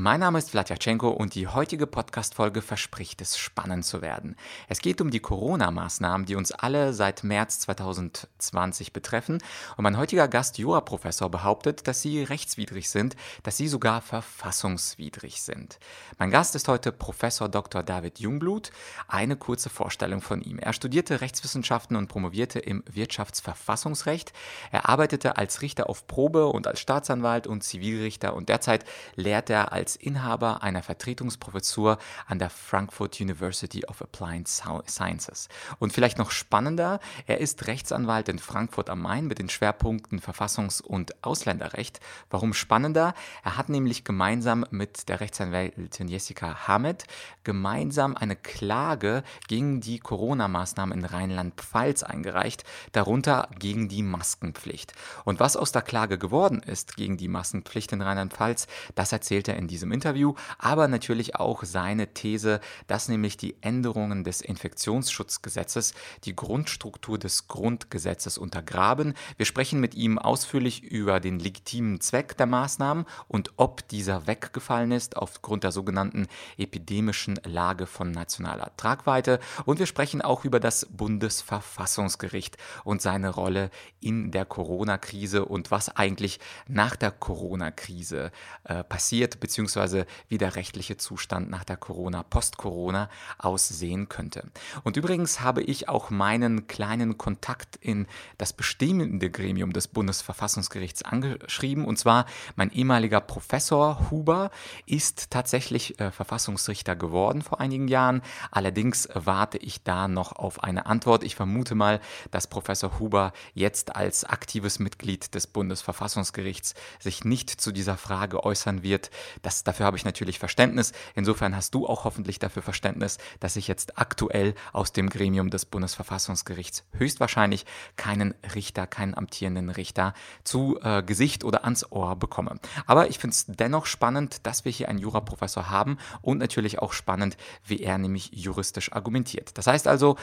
Mein Name ist Vladyachenko und die heutige Podcast-Folge verspricht es spannend zu werden. Es geht um die Corona-Maßnahmen, die uns alle seit März 2020 betreffen. Und mein heutiger Gast, Jura-Professor, behauptet, dass sie rechtswidrig sind, dass sie sogar verfassungswidrig sind. Mein Gast ist heute Professor Dr. David Jungblut. Eine kurze Vorstellung von ihm. Er studierte Rechtswissenschaften und promovierte im Wirtschaftsverfassungsrecht. Er arbeitete als Richter auf Probe und als Staatsanwalt und Zivilrichter und derzeit lehrt er als als Inhaber einer Vertretungsprofessur an der Frankfurt University of Applied Sciences. Und vielleicht noch spannender, er ist Rechtsanwalt in Frankfurt am Main mit den Schwerpunkten Verfassungs- und Ausländerrecht. Warum spannender? Er hat nämlich gemeinsam mit der Rechtsanwältin Jessica Hamed gemeinsam eine Klage gegen die Corona-Maßnahmen in Rheinland-Pfalz eingereicht, darunter gegen die Maskenpflicht. Und was aus der Klage geworden ist gegen die Maskenpflicht in Rheinland-Pfalz, das erzählt er in diesem Interview, aber natürlich auch seine These, dass nämlich die Änderungen des Infektionsschutzgesetzes die Grundstruktur des Grundgesetzes untergraben. Wir sprechen mit ihm ausführlich über den legitimen Zweck der Maßnahmen und ob dieser weggefallen ist aufgrund der sogenannten epidemischen Lage von nationaler Tragweite. Und wir sprechen auch über das Bundesverfassungsgericht und seine Rolle in der Corona-Krise und was eigentlich nach der Corona-Krise äh, passiert, beziehungsweise beziehungsweise wie der rechtliche Zustand nach der Corona, Post-Corona aussehen könnte. Und übrigens habe ich auch meinen kleinen Kontakt in das bestimmende Gremium des Bundesverfassungsgerichts angeschrieben. Und zwar mein ehemaliger Professor Huber ist tatsächlich äh, Verfassungsrichter geworden vor einigen Jahren. Allerdings warte ich da noch auf eine Antwort. Ich vermute mal, dass Professor Huber jetzt als aktives Mitglied des Bundesverfassungsgerichts sich nicht zu dieser Frage äußern wird. Das, dafür habe ich natürlich Verständnis. Insofern hast du auch hoffentlich dafür Verständnis, dass ich jetzt aktuell aus dem Gremium des Bundesverfassungsgerichts höchstwahrscheinlich keinen Richter, keinen amtierenden Richter zu äh, Gesicht oder ans Ohr bekomme. Aber ich finde es dennoch spannend, dass wir hier einen Juraprofessor haben und natürlich auch spannend, wie er nämlich juristisch argumentiert. Das heißt also,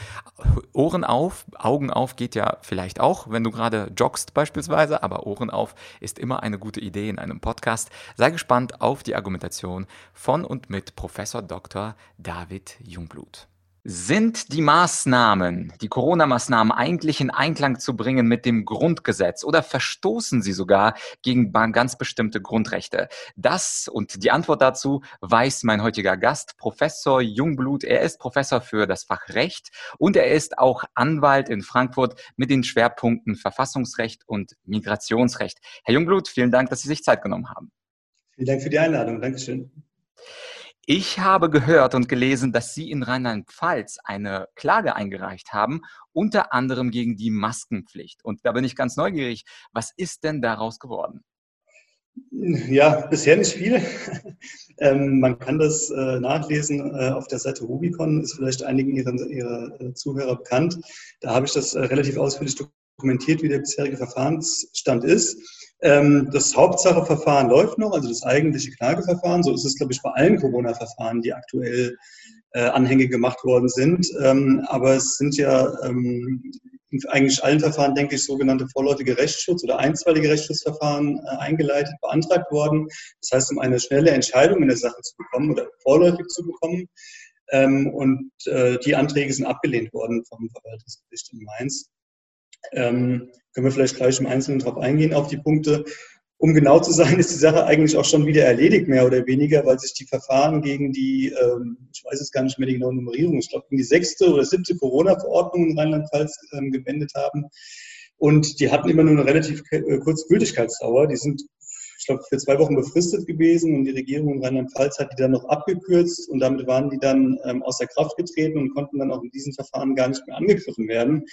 Ohren auf, Augen auf geht ja vielleicht auch, wenn du gerade joggst beispielsweise, aber Ohren auf ist immer eine gute Idee in einem Podcast. Sei gespannt auf die Argumentation von und mit Professor Dr. David Jungblut. Sind die Maßnahmen, die Corona-Maßnahmen eigentlich in Einklang zu bringen mit dem Grundgesetz oder verstoßen sie sogar gegen ganz bestimmte Grundrechte? Das und die Antwort dazu weiß mein heutiger Gast, Professor Jungblut. Er ist Professor für das Fach Recht und er ist auch Anwalt in Frankfurt mit den Schwerpunkten Verfassungsrecht und Migrationsrecht. Herr Jungblut, vielen Dank, dass Sie sich Zeit genommen haben. Vielen Dank für die Einladung. Dankeschön. Ich habe gehört und gelesen, dass Sie in Rheinland-Pfalz eine Klage eingereicht haben, unter anderem gegen die Maskenpflicht. Und da bin ich ganz neugierig. Was ist denn daraus geworden? Ja, bisher nicht viel. ähm, man kann das äh, nachlesen äh, auf der Seite Rubicon, ist vielleicht einigen Ihrer, Ihrer äh, Zuhörer bekannt. Da habe ich das äh, relativ ausführlich dokumentiert, wie der bisherige Verfahrensstand ist. Ähm, das Hauptsacheverfahren läuft noch, also das eigentliche Klageverfahren. So ist es, glaube ich, bei allen Corona-Verfahren, die aktuell äh, Anhänge gemacht worden sind. Ähm, aber es sind ja ähm, in eigentlich allen Verfahren, denke ich, sogenannte vorläufige Rechtsschutz oder einstweilige Rechtsschutzverfahren äh, eingeleitet, beantragt worden. Das heißt, um eine schnelle Entscheidung in der Sache zu bekommen oder vorläufig zu bekommen. Ähm, und äh, die Anträge sind abgelehnt worden vom Verwaltungsgericht in Mainz. Ähm, können wir vielleicht gleich im Einzelnen darauf eingehen, auf die Punkte. Um genau zu sein, ist die Sache eigentlich auch schon wieder erledigt, mehr oder weniger, weil sich die Verfahren gegen die, ähm, ich weiß jetzt gar nicht mehr die genaue Nummerierung, ich glaube, gegen die sechste oder siebte Corona-Verordnung in Rheinland-Pfalz ähm, gewendet haben. Und die hatten immer nur eine relativ äh, kurze Gültigkeitsdauer. Die sind, ich glaube, für zwei Wochen befristet gewesen und die Regierung in Rheinland-Pfalz hat die dann noch abgekürzt und damit waren die dann ähm, außer Kraft getreten und konnten dann auch in diesen Verfahren gar nicht mehr angegriffen werden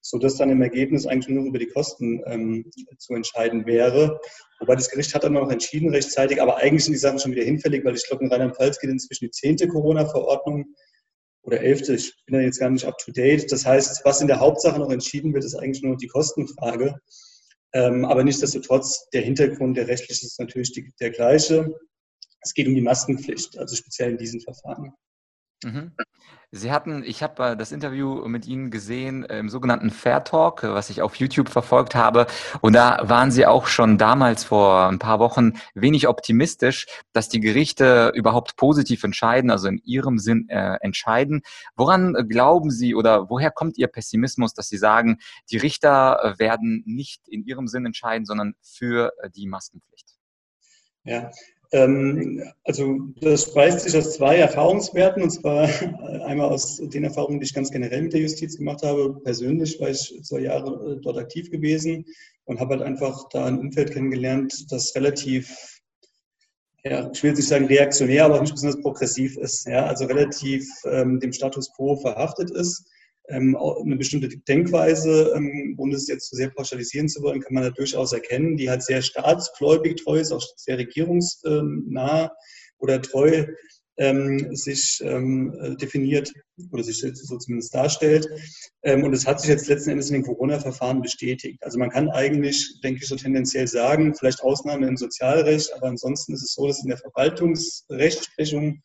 sodass dann im Ergebnis eigentlich nur über die Kosten ähm, zu entscheiden wäre. Wobei das Gericht hat dann noch entschieden rechtzeitig, aber eigentlich sind die Sachen schon wieder hinfällig, weil ich glaube, in Rheinland-Pfalz geht inzwischen die zehnte Corona-Verordnung oder elfte, ich bin da jetzt gar nicht up to date. Das heißt, was in der Hauptsache noch entschieden wird, ist eigentlich nur die Kostenfrage. Ähm, aber nichtsdestotrotz, der Hintergrund, der rechtliche ist natürlich die, der gleiche. Es geht um die Maskenpflicht, also speziell in diesen Verfahren. Mhm. Sie hatten, ich habe äh, das Interview mit Ihnen gesehen äh, im sogenannten Fair Talk, äh, was ich auf YouTube verfolgt habe. Und da waren Sie auch schon damals vor ein paar Wochen wenig optimistisch, dass die Gerichte überhaupt positiv entscheiden, also in Ihrem Sinn äh, entscheiden. Woran glauben Sie oder woher kommt Ihr Pessimismus, dass Sie sagen, die Richter werden nicht in Ihrem Sinn entscheiden, sondern für die Maskenpflicht? Ja, also das speist sich aus zwei Erfahrungswerten, und zwar einmal aus den Erfahrungen, die ich ganz generell mit der Justiz gemacht habe. Persönlich war ich zwei Jahre äh, dort aktiv gewesen und habe halt einfach da ein Umfeld kennengelernt, das relativ, ja, ich will nicht sagen reaktionär, aber auch nicht besonders progressiv ist. Ja, also relativ ähm, dem Status quo verhaftet ist ähm, eine bestimmte Denkweise, ähm, ohne es jetzt zu sehr pauschalisieren zu wollen, kann man da durchaus erkennen, die halt sehr staatsgläubig treu ist, auch sehr regierungsnah oder treu ähm, sich ähm, definiert oder sich so zumindest darstellt. Ähm, und es hat sich jetzt letzten Endes in den Corona-Verfahren bestätigt. Also man kann eigentlich, denke ich, so tendenziell sagen, vielleicht Ausnahme im Sozialrecht, aber ansonsten ist es so, dass in der Verwaltungsrechtsprechung ähm,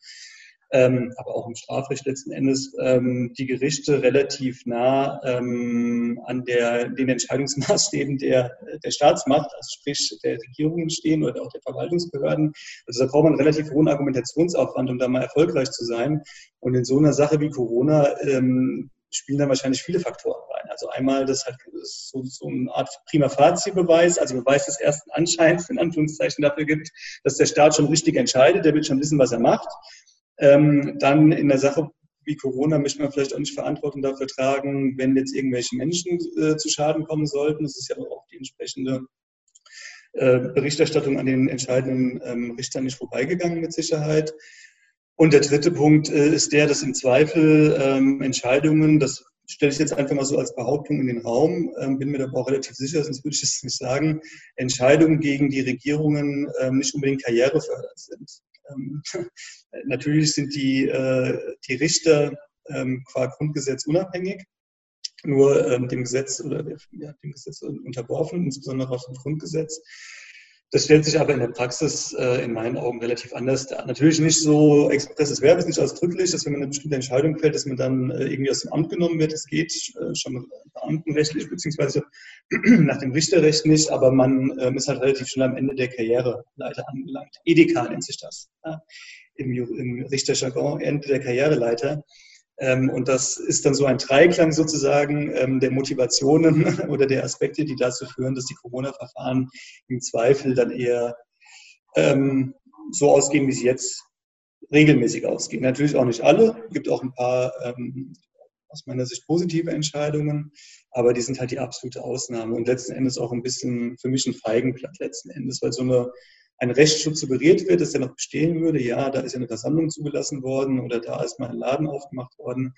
aber auch im Strafrecht letzten Endes, ähm, die Gerichte relativ nah ähm, an der, den Entscheidungsmaßstäben der, der Staatsmacht, also sprich der Regierungen stehen oder auch der Verwaltungsbehörden. Also da braucht man relativ hohen Argumentationsaufwand, um da mal erfolgreich zu sein. Und in so einer Sache wie Corona ähm, spielen da wahrscheinlich viele Faktoren rein. Also einmal das halt so, so eine Art prima Facie-Beweis, also Beweis des ersten Anscheins in Anführungszeichen dafür gibt, dass der Staat schon richtig entscheidet, der will schon wissen, was er macht. Ähm, dann in der Sache wie Corona möchte man vielleicht auch nicht Verantwortung dafür tragen, wenn jetzt irgendwelche Menschen äh, zu Schaden kommen sollten. Das ist ja auch die entsprechende äh, Berichterstattung an den entscheidenden ähm, Richtern nicht vorbeigegangen mit Sicherheit. Und der dritte Punkt äh, ist der, dass im Zweifel ähm, Entscheidungen, das stelle ich jetzt einfach mal so als Behauptung in den Raum, ähm, bin mir da auch relativ sicher, sonst würde ich es nicht sagen, Entscheidungen gegen die Regierungen ähm, nicht unbedingt karrierefördernd sind. Ähm, natürlich sind die, äh, die Richter ähm, qua Grundgesetz unabhängig, nur ähm, dem Gesetz oder ja, dem Gesetz unterworfen, insbesondere aus dem Grundgesetz. Das stellt sich aber in der Praxis äh, in meinen Augen relativ anders dar. Natürlich nicht so expresses Verb, ist nicht ausdrücklich, dass wenn man eine bestimmte Entscheidung fällt, dass man dann äh, irgendwie aus dem Amt genommen wird. Das geht äh, schon beamtenrechtlich beziehungsweise nach dem Richterrecht nicht, aber man ähm, ist halt relativ schnell am Ende der Karriereleiter angelangt. EDK nennt sich das ja, im, im Richterjargon, Ende der Karriereleiter. Ähm, und das ist dann so ein Dreiklang sozusagen ähm, der Motivationen oder der Aspekte, die dazu führen, dass die Corona-Verfahren im Zweifel dann eher ähm, so ausgehen, wie sie jetzt regelmäßig ausgehen. Natürlich auch nicht alle, es gibt auch ein paar aus meiner Sicht positive Entscheidungen, aber die sind halt die absolute Ausnahme und letzten Endes auch ein bisschen für mich ein Feigenblatt letzten Endes, weil so eine ein Rechtsschutz suggeriert wird, dass der noch bestehen würde. Ja, da ist ja eine Versammlung zugelassen worden oder da ist mal ein Laden aufgemacht worden.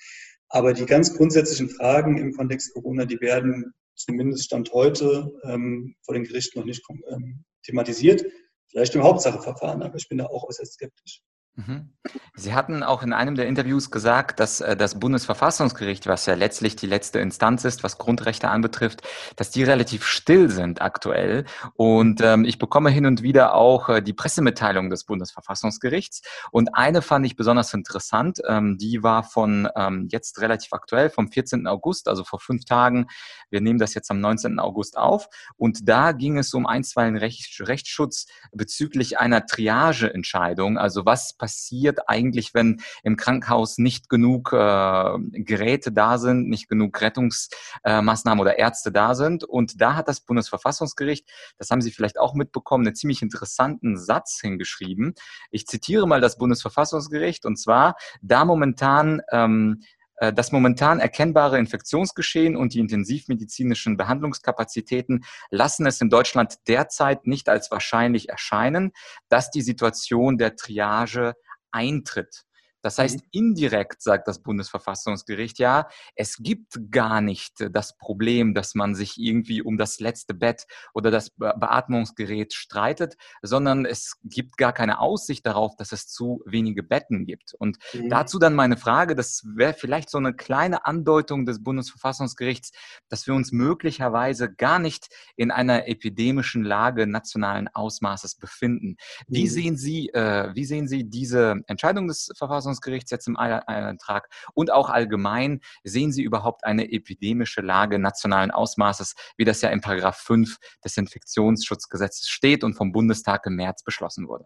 Aber die ganz grundsätzlichen Fragen im Kontext Corona, die werden zumindest Stand heute ähm, vor den Gerichten noch nicht ähm, thematisiert. Vielleicht im Hauptsacheverfahren, aber ich bin da auch äußerst skeptisch. Mhm. Sie hatten auch in einem der Interviews gesagt, dass äh, das Bundesverfassungsgericht, was ja letztlich die letzte Instanz ist, was Grundrechte anbetrifft, dass die relativ still sind aktuell. Und ähm, ich bekomme hin und wieder auch äh, die Pressemitteilung des Bundesverfassungsgerichts. Und eine fand ich besonders interessant. Ähm, die war von ähm, jetzt relativ aktuell, vom 14. August, also vor fünf Tagen. Wir nehmen das jetzt am 19. August auf. Und da ging es um einstweilen Recht, Rechtsschutz bezüglich einer Triageentscheidung. Also was passiert passiert eigentlich, wenn im Krankenhaus nicht genug äh, Geräte da sind, nicht genug Rettungsmaßnahmen äh, oder Ärzte da sind. Und da hat das Bundesverfassungsgericht, das haben Sie vielleicht auch mitbekommen, einen ziemlich interessanten Satz hingeschrieben. Ich zitiere mal das Bundesverfassungsgericht und zwar, da momentan ähm, äh, das momentan erkennbare Infektionsgeschehen und die intensivmedizinischen Behandlungskapazitäten lassen es in Deutschland derzeit nicht als wahrscheinlich erscheinen, dass die Situation der Triage eintritt. Das heißt, mhm. indirekt sagt das Bundesverfassungsgericht ja, es gibt gar nicht das Problem, dass man sich irgendwie um das letzte Bett oder das Beatmungsgerät streitet, sondern es gibt gar keine Aussicht darauf, dass es zu wenige Betten gibt. Und mhm. dazu dann meine Frage, das wäre vielleicht so eine kleine Andeutung des Bundesverfassungsgerichts, dass wir uns möglicherweise gar nicht in einer epidemischen Lage nationalen Ausmaßes befinden. Wie mhm. sehen Sie, äh, wie sehen Sie diese Entscheidung des Verfassungsgerichts? Bundesverfassungsgerichts jetzt im Antrag und auch allgemein, sehen Sie überhaupt eine epidemische Lage nationalen Ausmaßes, wie das ja in Paragraph 5 des Infektionsschutzgesetzes steht und vom Bundestag im März beschlossen wurde?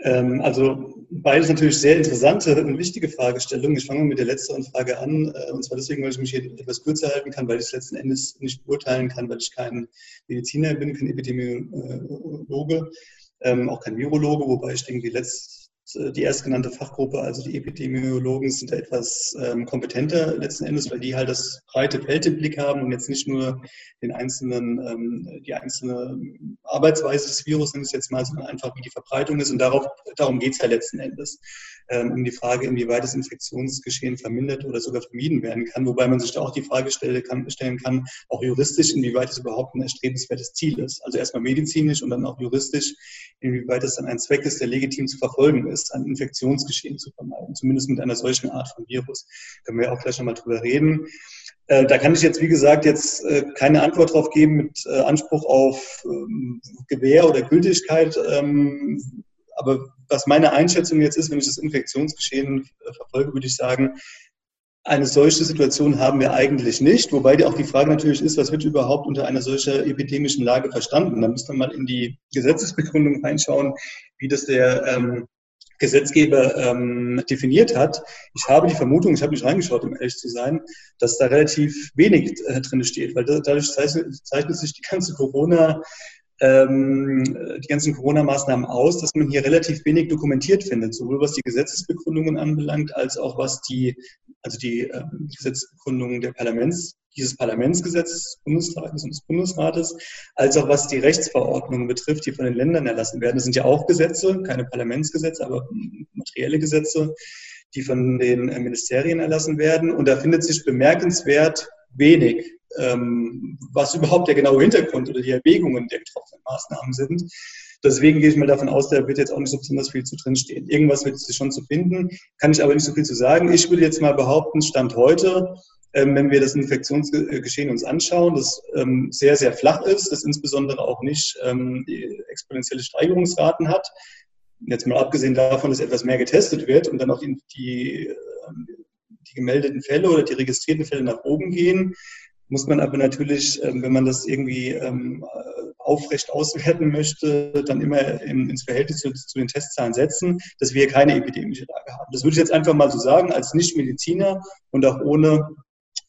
Ähm, also beides natürlich sehr interessante und wichtige Fragestellungen. Ich fange mit der letzteren Frage an, äh, und zwar deswegen, weil ich mich hier etwas kürzer halten kann, weil ich es letzten Endes nicht beurteilen kann, weil ich kein Mediziner bin, kein Epidemiologe, ähm, auch kein Virologe, wobei ich denke, die letzte die erstgenannte Fachgruppe, also die Epidemiologen, sind da etwas ähm, kompetenter letzten Endes, weil die halt das breite Feld im Blick haben und jetzt nicht nur den einzelnen, ähm, die einzelne Arbeitsweise des Virus, nenne ich es jetzt mal, sondern einfach, wie die Verbreitung ist. Und darauf, darum geht es ja letzten Endes, ähm, um die Frage, inwieweit das Infektionsgeschehen vermindert oder sogar vermieden werden kann. Wobei man sich da auch die Frage stelle, kann, stellen kann, auch juristisch, inwieweit es überhaupt ein erstrebenswertes Ziel ist. Also erstmal medizinisch und dann auch juristisch, inwieweit es dann ein Zweck ist, der legitim zu verfolgen ist ist, ein Infektionsgeschehen zu vermeiden, zumindest mit einer solchen Art von Virus. Können wir auch gleich nochmal drüber reden. Äh, da kann ich jetzt, wie gesagt, jetzt äh, keine Antwort drauf geben mit äh, Anspruch auf ähm, Gewähr oder Gültigkeit. Ähm, aber was meine Einschätzung jetzt ist, wenn ich das Infektionsgeschehen verfolge, würde ich sagen, eine solche Situation haben wir eigentlich nicht, wobei auch die Frage natürlich ist, was wird überhaupt unter einer solchen epidemischen Lage verstanden? Da müsste man mal in die Gesetzesbegründung reinschauen, wie das der ähm, Gesetzgeber ähm, definiert hat. Ich habe die Vermutung, ich habe nicht reingeschaut, um ehrlich zu sein, dass da relativ wenig äh, drin steht, weil dadurch zeichnet, zeichnet sich die ganze Corona ähm, die ganzen Corona-Maßnahmen aus, dass man hier relativ wenig dokumentiert findet, sowohl was die Gesetzesbegründungen anbelangt, als auch was die, also die ähm, Gesetzesbegründungen der Parlaments, dieses Parlamentsgesetzes des Bundestages und des Bundesrates, als auch was die Rechtsverordnungen betrifft, die von den Ländern erlassen werden. Das sind ja auch Gesetze, keine Parlamentsgesetze, aber materielle Gesetze, die von den äh, Ministerien erlassen werden. Und da findet sich bemerkenswert wenig, ähm, was überhaupt der genaue Hintergrund oder die Erwägungen der getroffenen Maßnahmen sind. Deswegen gehe ich mal davon aus, da wird jetzt auch nicht so besonders viel zu drinstehen. Irgendwas wird es schon zu finden, kann ich aber nicht so viel zu sagen. Ich würde jetzt mal behaupten, Stand heute ähm, wenn wir das Infektionsgeschehen uns anschauen, das ähm, sehr, sehr flach ist, das insbesondere auch nicht ähm, exponentielle Steigerungsraten hat. Jetzt mal abgesehen davon, dass etwas mehr getestet wird und dann auch die, die gemeldeten Fälle oder die registrierten Fälle nach oben gehen, muss man aber natürlich, wenn man das irgendwie aufrecht auswerten möchte, dann immer ins Verhältnis zu, zu, den Testzahlen setzen, dass wir keine epidemische Lage haben. Das würde ich jetzt einfach mal so sagen, als Nichtmediziner und auch ohne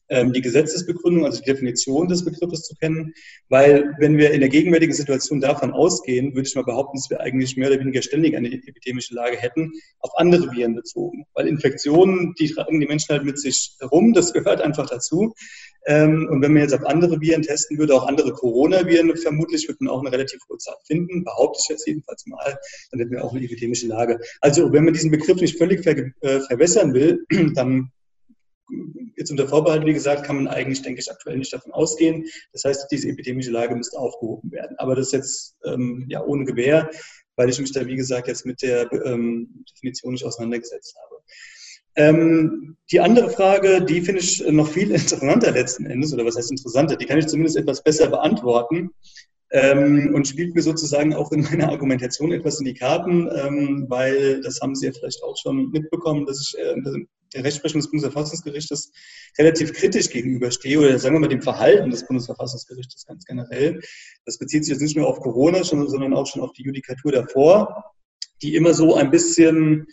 die Gesetzesbegründung, also die Definition des Begriffes zu kennen, weil wenn wir in der gegenwärtigen Situation davon ausgehen, würde ich mal behaupten, dass wir eigentlich mehr oder weniger ständig eine epidemische Lage hätten, auf andere Viren bezogen. Weil Infektionen, die tragen die Menschen halt mit sich herum, das gehört einfach dazu. Ähm, und wenn man jetzt auf andere Viren testen würde, auch andere Coronaviren, vermutlich wird man auch eine relativ hohe Zahl finden, behaupte ich jetzt jedenfalls mal, dann hätten wir auch eine epidemische Lage. Also wenn man diesen Begriff nicht völlig ver äh, verwässern will, dann jetzt unter Vorbehalt, wie gesagt, kann man eigentlich, denke ich, aktuell nicht davon ausgehen. Das heißt, diese epidemische Lage müsste aufgehoben werden. Aber das ist jetzt ähm, ja ohne Gewähr, weil ich mich da, wie gesagt, jetzt mit der ähm, Definition nicht auseinandergesetzt habe. Ähm, die andere Frage, die finde ich noch viel interessanter letzten Endes, oder was heißt interessanter, die kann ich zumindest etwas besser beantworten ähm, und spielt mir sozusagen auch in meiner Argumentation etwas in die Karten, ähm, weil das haben Sie ja vielleicht auch schon mitbekommen, dass ich äh, der Rechtsprechung des Bundesverfassungsgerichtes relativ kritisch gegenüberstehe oder sagen wir mal dem Verhalten des Bundesverfassungsgerichtes ganz generell. Das bezieht sich jetzt nicht nur auf Corona, sondern auch schon auf die Judikatur davor, die immer so ein bisschen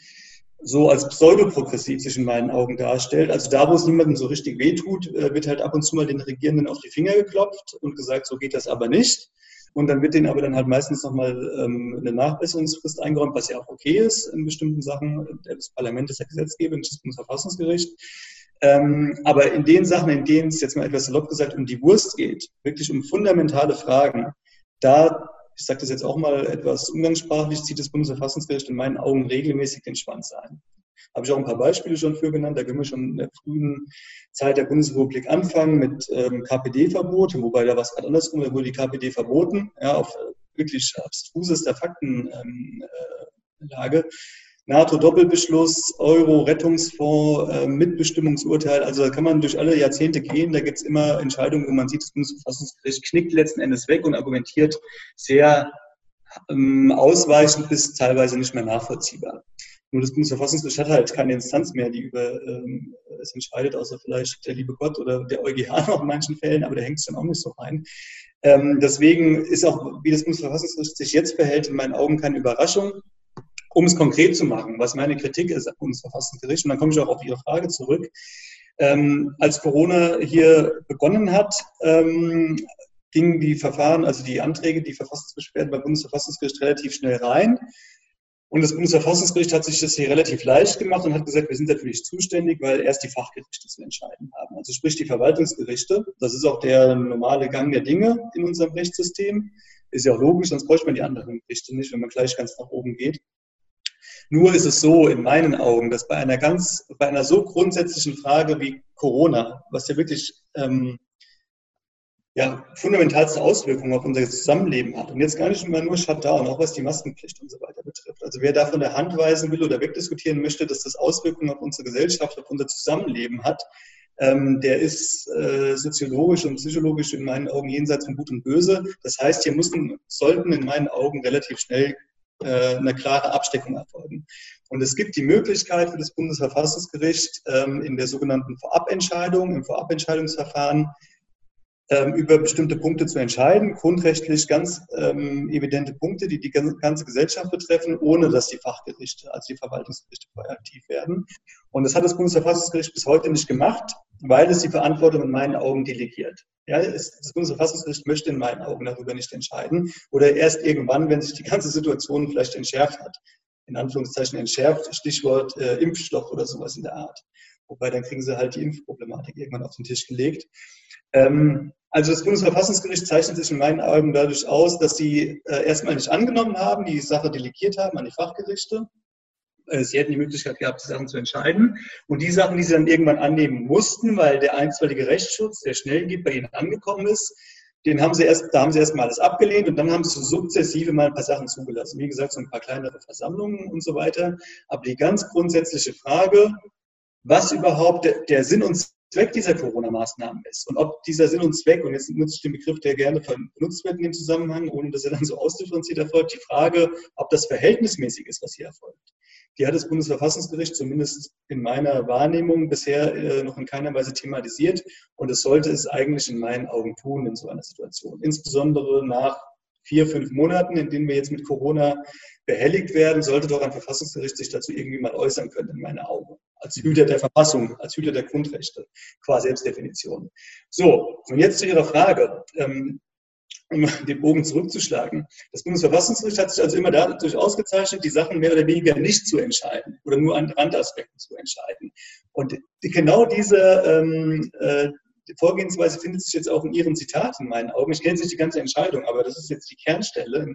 so als pseudoprogressiv sich in meinen Augen darstellt. Also da, wo es niemandem so richtig wehtut, äh, wird halt ab und zu mal den Regierenden auf die Finger geklopft und gesagt, so geht das aber nicht. Und dann wird denen aber dann halt meistens nochmal ähm, eine Nachbesserungsfrist eingeräumt, was ja auch okay ist in bestimmten Sachen. Das Parlament ist der Gesetzgeber, nicht das Bundesverfassungsgericht. Ähm, aber in den Sachen, in denen es jetzt mal etwas salopp gesagt um die Wurst geht, wirklich um fundamentale Fragen, da, ich sage das jetzt auch mal etwas umgangssprachlich, zieht das Bundesverfassungsgericht in meinen Augen regelmäßig den Schwanz ein. Habe ich auch ein paar Beispiele schon für genannt. Da können wir schon in der frühen Zeit der Bundesrepublik anfangen mit ähm, KPD-Verbot, wobei da gerade andersrum, da wurde die KPD verboten, ja, auf äh, wirklich abstrusester Faktenlage. Ähm, äh, NATO-Doppelbeschluss, Euro-Rettungsfonds, äh, Mitbestimmungsurteil. Also da kann man durch alle Jahrzehnte gehen. Da gibt es immer Entscheidungen, wo man sieht, das Bundesverfassungsgericht knickt letzten Endes weg und argumentiert sehr ähm, ausweichend bis teilweise nicht mehr nachvollziehbar. Nur das Bundesverfassungsgericht hat halt keine Instanz mehr, die über ähm, es entscheidet, außer vielleicht der liebe Gott oder der EuGH noch in manchen Fällen, aber der hängt es dann auch nicht so rein. Ähm, deswegen ist auch, wie das Bundesverfassungsgericht sich jetzt verhält, in meinen Augen keine Überraschung. Um es konkret zu machen, was meine Kritik ist am Bundesverfassungsgericht, und dann komme ich auch auf Ihre Frage zurück. Ähm, als Corona hier begonnen hat, ähm, gingen die Verfahren, also die Anträge, die Verfassungsbeschwerden beim Bundesverfassungsgericht relativ schnell rein. Und das Bundesverfassungsgericht hat sich das hier relativ leicht gemacht und hat gesagt, wir sind dafür nicht zuständig, weil erst die Fachgerichte zu entscheiden haben. Also sprich die Verwaltungsgerichte. Das ist auch der normale Gang der Dinge in unserem Rechtssystem. Ist ja auch logisch, sonst bräuchte man die anderen Gerichte nicht, wenn man gleich ganz nach oben geht. Nur ist es so in meinen Augen, dass bei einer ganz, bei einer so grundsätzlichen Frage wie Corona, was ja wirklich ähm, ja, fundamentalste Auswirkungen auf unser Zusammenleben hat. Und jetzt gar nicht immer nur Shutdown, auch was die Maskenpflicht und so weiter betrifft. Also wer da von der Hand weisen will oder wegdiskutieren möchte, dass das Auswirkungen auf unsere Gesellschaft, auf unser Zusammenleben hat, ähm, der ist äh, soziologisch und psychologisch in meinen Augen jenseits von Gut und Böse. Das heißt, hier mussten, sollten in meinen Augen relativ schnell äh, eine klare Absteckung erfolgen. Und es gibt die Möglichkeit für das Bundesverfassungsgericht ähm, in der sogenannten Vorabentscheidung, im Vorabentscheidungsverfahren, über bestimmte Punkte zu entscheiden, grundrechtlich ganz ähm, evidente Punkte, die die ganze Gesellschaft betreffen, ohne dass die Fachgerichte, also die Verwaltungsgerichte aktiv werden. Und das hat das Bundesverfassungsgericht bis heute nicht gemacht, weil es die Verantwortung in meinen Augen delegiert. Ja, es, das Bundesverfassungsgericht möchte in meinen Augen darüber nicht entscheiden oder erst irgendwann, wenn sich die ganze Situation vielleicht entschärft hat. In Anführungszeichen entschärft, Stichwort äh, Impfstoff oder sowas in der Art. Wobei dann kriegen sie halt die Impfproblematik irgendwann auf den Tisch gelegt. Ähm, also das Bundesverfassungsgericht zeichnet sich in meinen Augen dadurch aus, dass sie äh, erstmal nicht angenommen haben, die Sache delegiert haben an die Fachgerichte. Äh, sie hätten die Möglichkeit gehabt, die Sachen zu entscheiden. Und die Sachen, die sie dann irgendwann annehmen mussten, weil der einstweilige Rechtsschutz, der schnell geht, bei ihnen angekommen ist, den haben sie erst, da haben sie erstmal alles abgelehnt und dann haben sie sukzessive mal ein paar Sachen zugelassen. Wie gesagt, so ein paar kleinere Versammlungen und so weiter. Aber die ganz grundsätzliche Frage, was überhaupt der, der Sinn und Zweck dieser Corona-Maßnahmen ist und ob dieser Sinn und Zweck, und jetzt nutze ich den Begriff, der gerne benutzt wird in dem Zusammenhang, ohne dass er dann so ausdifferenziert erfolgt, die Frage, ob das verhältnismäßig ist, was hier erfolgt. Die hat das Bundesverfassungsgericht zumindest in meiner Wahrnehmung bisher äh, noch in keiner Weise thematisiert und es sollte es eigentlich in meinen Augen tun in so einer Situation. Insbesondere nach vier, fünf Monaten, in denen wir jetzt mit Corona behelligt werden, sollte doch ein Verfassungsgericht sich dazu irgendwie mal äußern können, in meinen Augen. Als Hüter der Verfassung, als Hüter der Grundrechte, qua Selbstdefinition. So, und jetzt zu Ihrer Frage. Ähm, um den Bogen zurückzuschlagen. Das Bundesverfassungsgericht hat sich also immer dadurch ausgezeichnet, die Sachen mehr oder weniger nicht zu entscheiden oder nur an Randaspekten zu entscheiden. Und genau diese ähm, äh, Vorgehensweise findet sich jetzt auch in Ihrem Zitat in meinen Augen. Ich kenne nicht die ganze Entscheidung, aber das ist jetzt die Kernstelle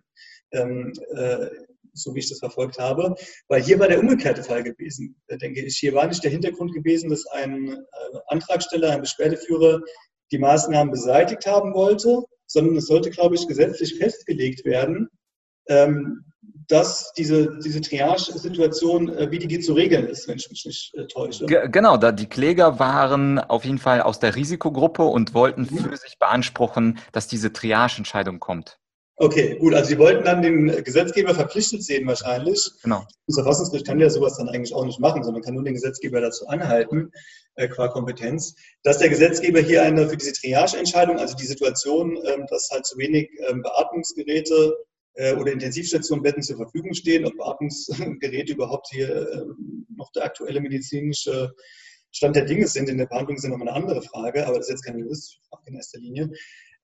ähm, äh, so wie ich das verfolgt habe. Weil hier war der umgekehrte Fall gewesen, äh, denke ich. Hier war nicht der Hintergrund gewesen, dass ein äh, Antragsteller, ein Beschwerdeführer die Maßnahmen beseitigt haben wollte, sondern es sollte, glaube ich, gesetzlich festgelegt werden, ähm, dass diese, diese Triage-Situation, äh, wie die zu regeln ist, wenn ich mich nicht täusche. Genau, da die Kläger waren auf jeden Fall aus der Risikogruppe und wollten mhm. für sich beanspruchen, dass diese Triage-Entscheidung kommt. Okay, gut. Also Sie wollten dann den Gesetzgeber verpflichtet sehen wahrscheinlich. Genau. Das Verfassungsgericht kann ja sowas dann eigentlich auch nicht machen, sondern kann nur den Gesetzgeber dazu anhalten, äh, qua Kompetenz, dass der Gesetzgeber hier eine für diese Triage-Entscheidung, also die Situation, ähm, dass halt zu wenig ähm, Beatmungsgeräte äh, oder Intensivstationenbetten zur Verfügung stehen, ob Beatmungsgeräte überhaupt hier äh, noch der aktuelle medizinische Stand der Dinge sind. In der Behandlung ist ja nochmal eine andere Frage, aber das ist jetzt keine juristische Frage in erster Linie.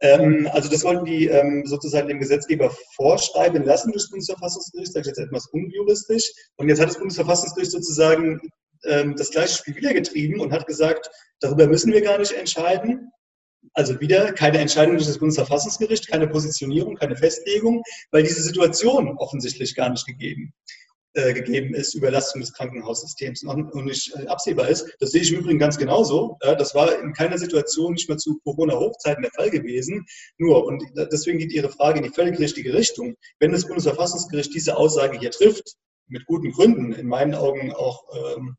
Ähm, also das wollten die ähm, sozusagen dem Gesetzgeber vorschreiben lassen durch das Bundesverfassungsgericht, sage ich jetzt etwas unjuristisch. Und jetzt hat das Bundesverfassungsgericht sozusagen ähm, das gleiche Spiel wieder getrieben und hat gesagt, darüber müssen wir gar nicht entscheiden. Also wieder keine Entscheidung durch das Bundesverfassungsgericht, keine Positionierung, keine Festlegung, weil diese Situation offensichtlich gar nicht gegeben äh, gegeben ist, Überlastung des Krankenhaussystems und nicht äh, absehbar ist. Das sehe ich im Übrigen ganz genauso. das war in keiner Situation nicht mehr zu Corona-Hochzeiten der Fall gewesen. Nur, und deswegen geht Ihre Frage in die völlig richtige Richtung. Wenn das Bundesverfassungsgericht diese Aussage hier trifft, mit guten Gründen, in meinen Augen auch ähm,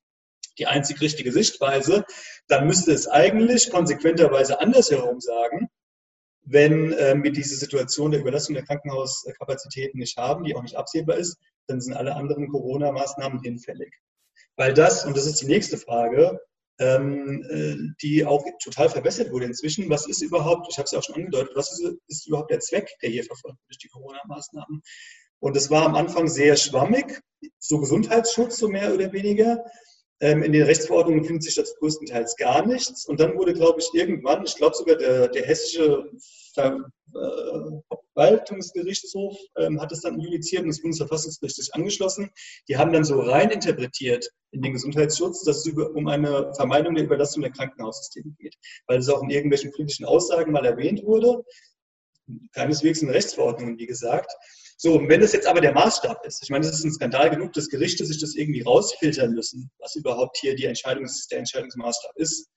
die einzig richtige Sichtweise, dann müsste es eigentlich konsequenterweise andersherum sagen, wenn äh, wir diese Situation der Überlastung der Krankenhauskapazitäten nicht haben, die auch nicht absehbar ist, dann sind alle anderen Corona-Maßnahmen hinfällig. Weil das, und das ist die nächste Frage, ähm, äh, die auch total verbessert wurde inzwischen. Was ist überhaupt, ich habe es ja auch schon angedeutet, was ist, ist überhaupt der Zweck, der hier verfolgt wird durch die Corona-Maßnahmen? Und es war am Anfang sehr schwammig, so Gesundheitsschutz, so mehr oder weniger. Ähm, in den Rechtsverordnungen findet sich das größtenteils gar nichts. Und dann wurde, glaube ich, irgendwann, ich glaube sogar der, der hessische Verwaltungsgerichtshof ähm, hat es dann judiziert und das Bundesverfassungsgericht sich angeschlossen. Die haben dann so rein interpretiert in den Gesundheitsschutz, dass es über, um eine Vermeidung der Überlastung der Krankenhaussysteme geht, weil es auch in irgendwelchen politischen Aussagen mal erwähnt wurde, keineswegs in Rechtsverordnungen, wie gesagt. So, wenn das jetzt aber der Maßstab ist, ich meine, das ist ein Skandal genug, dass Gerichte sich das irgendwie rausfiltern müssen, was überhaupt hier die Entscheidungs-, der Entscheidungsmaßstab ist,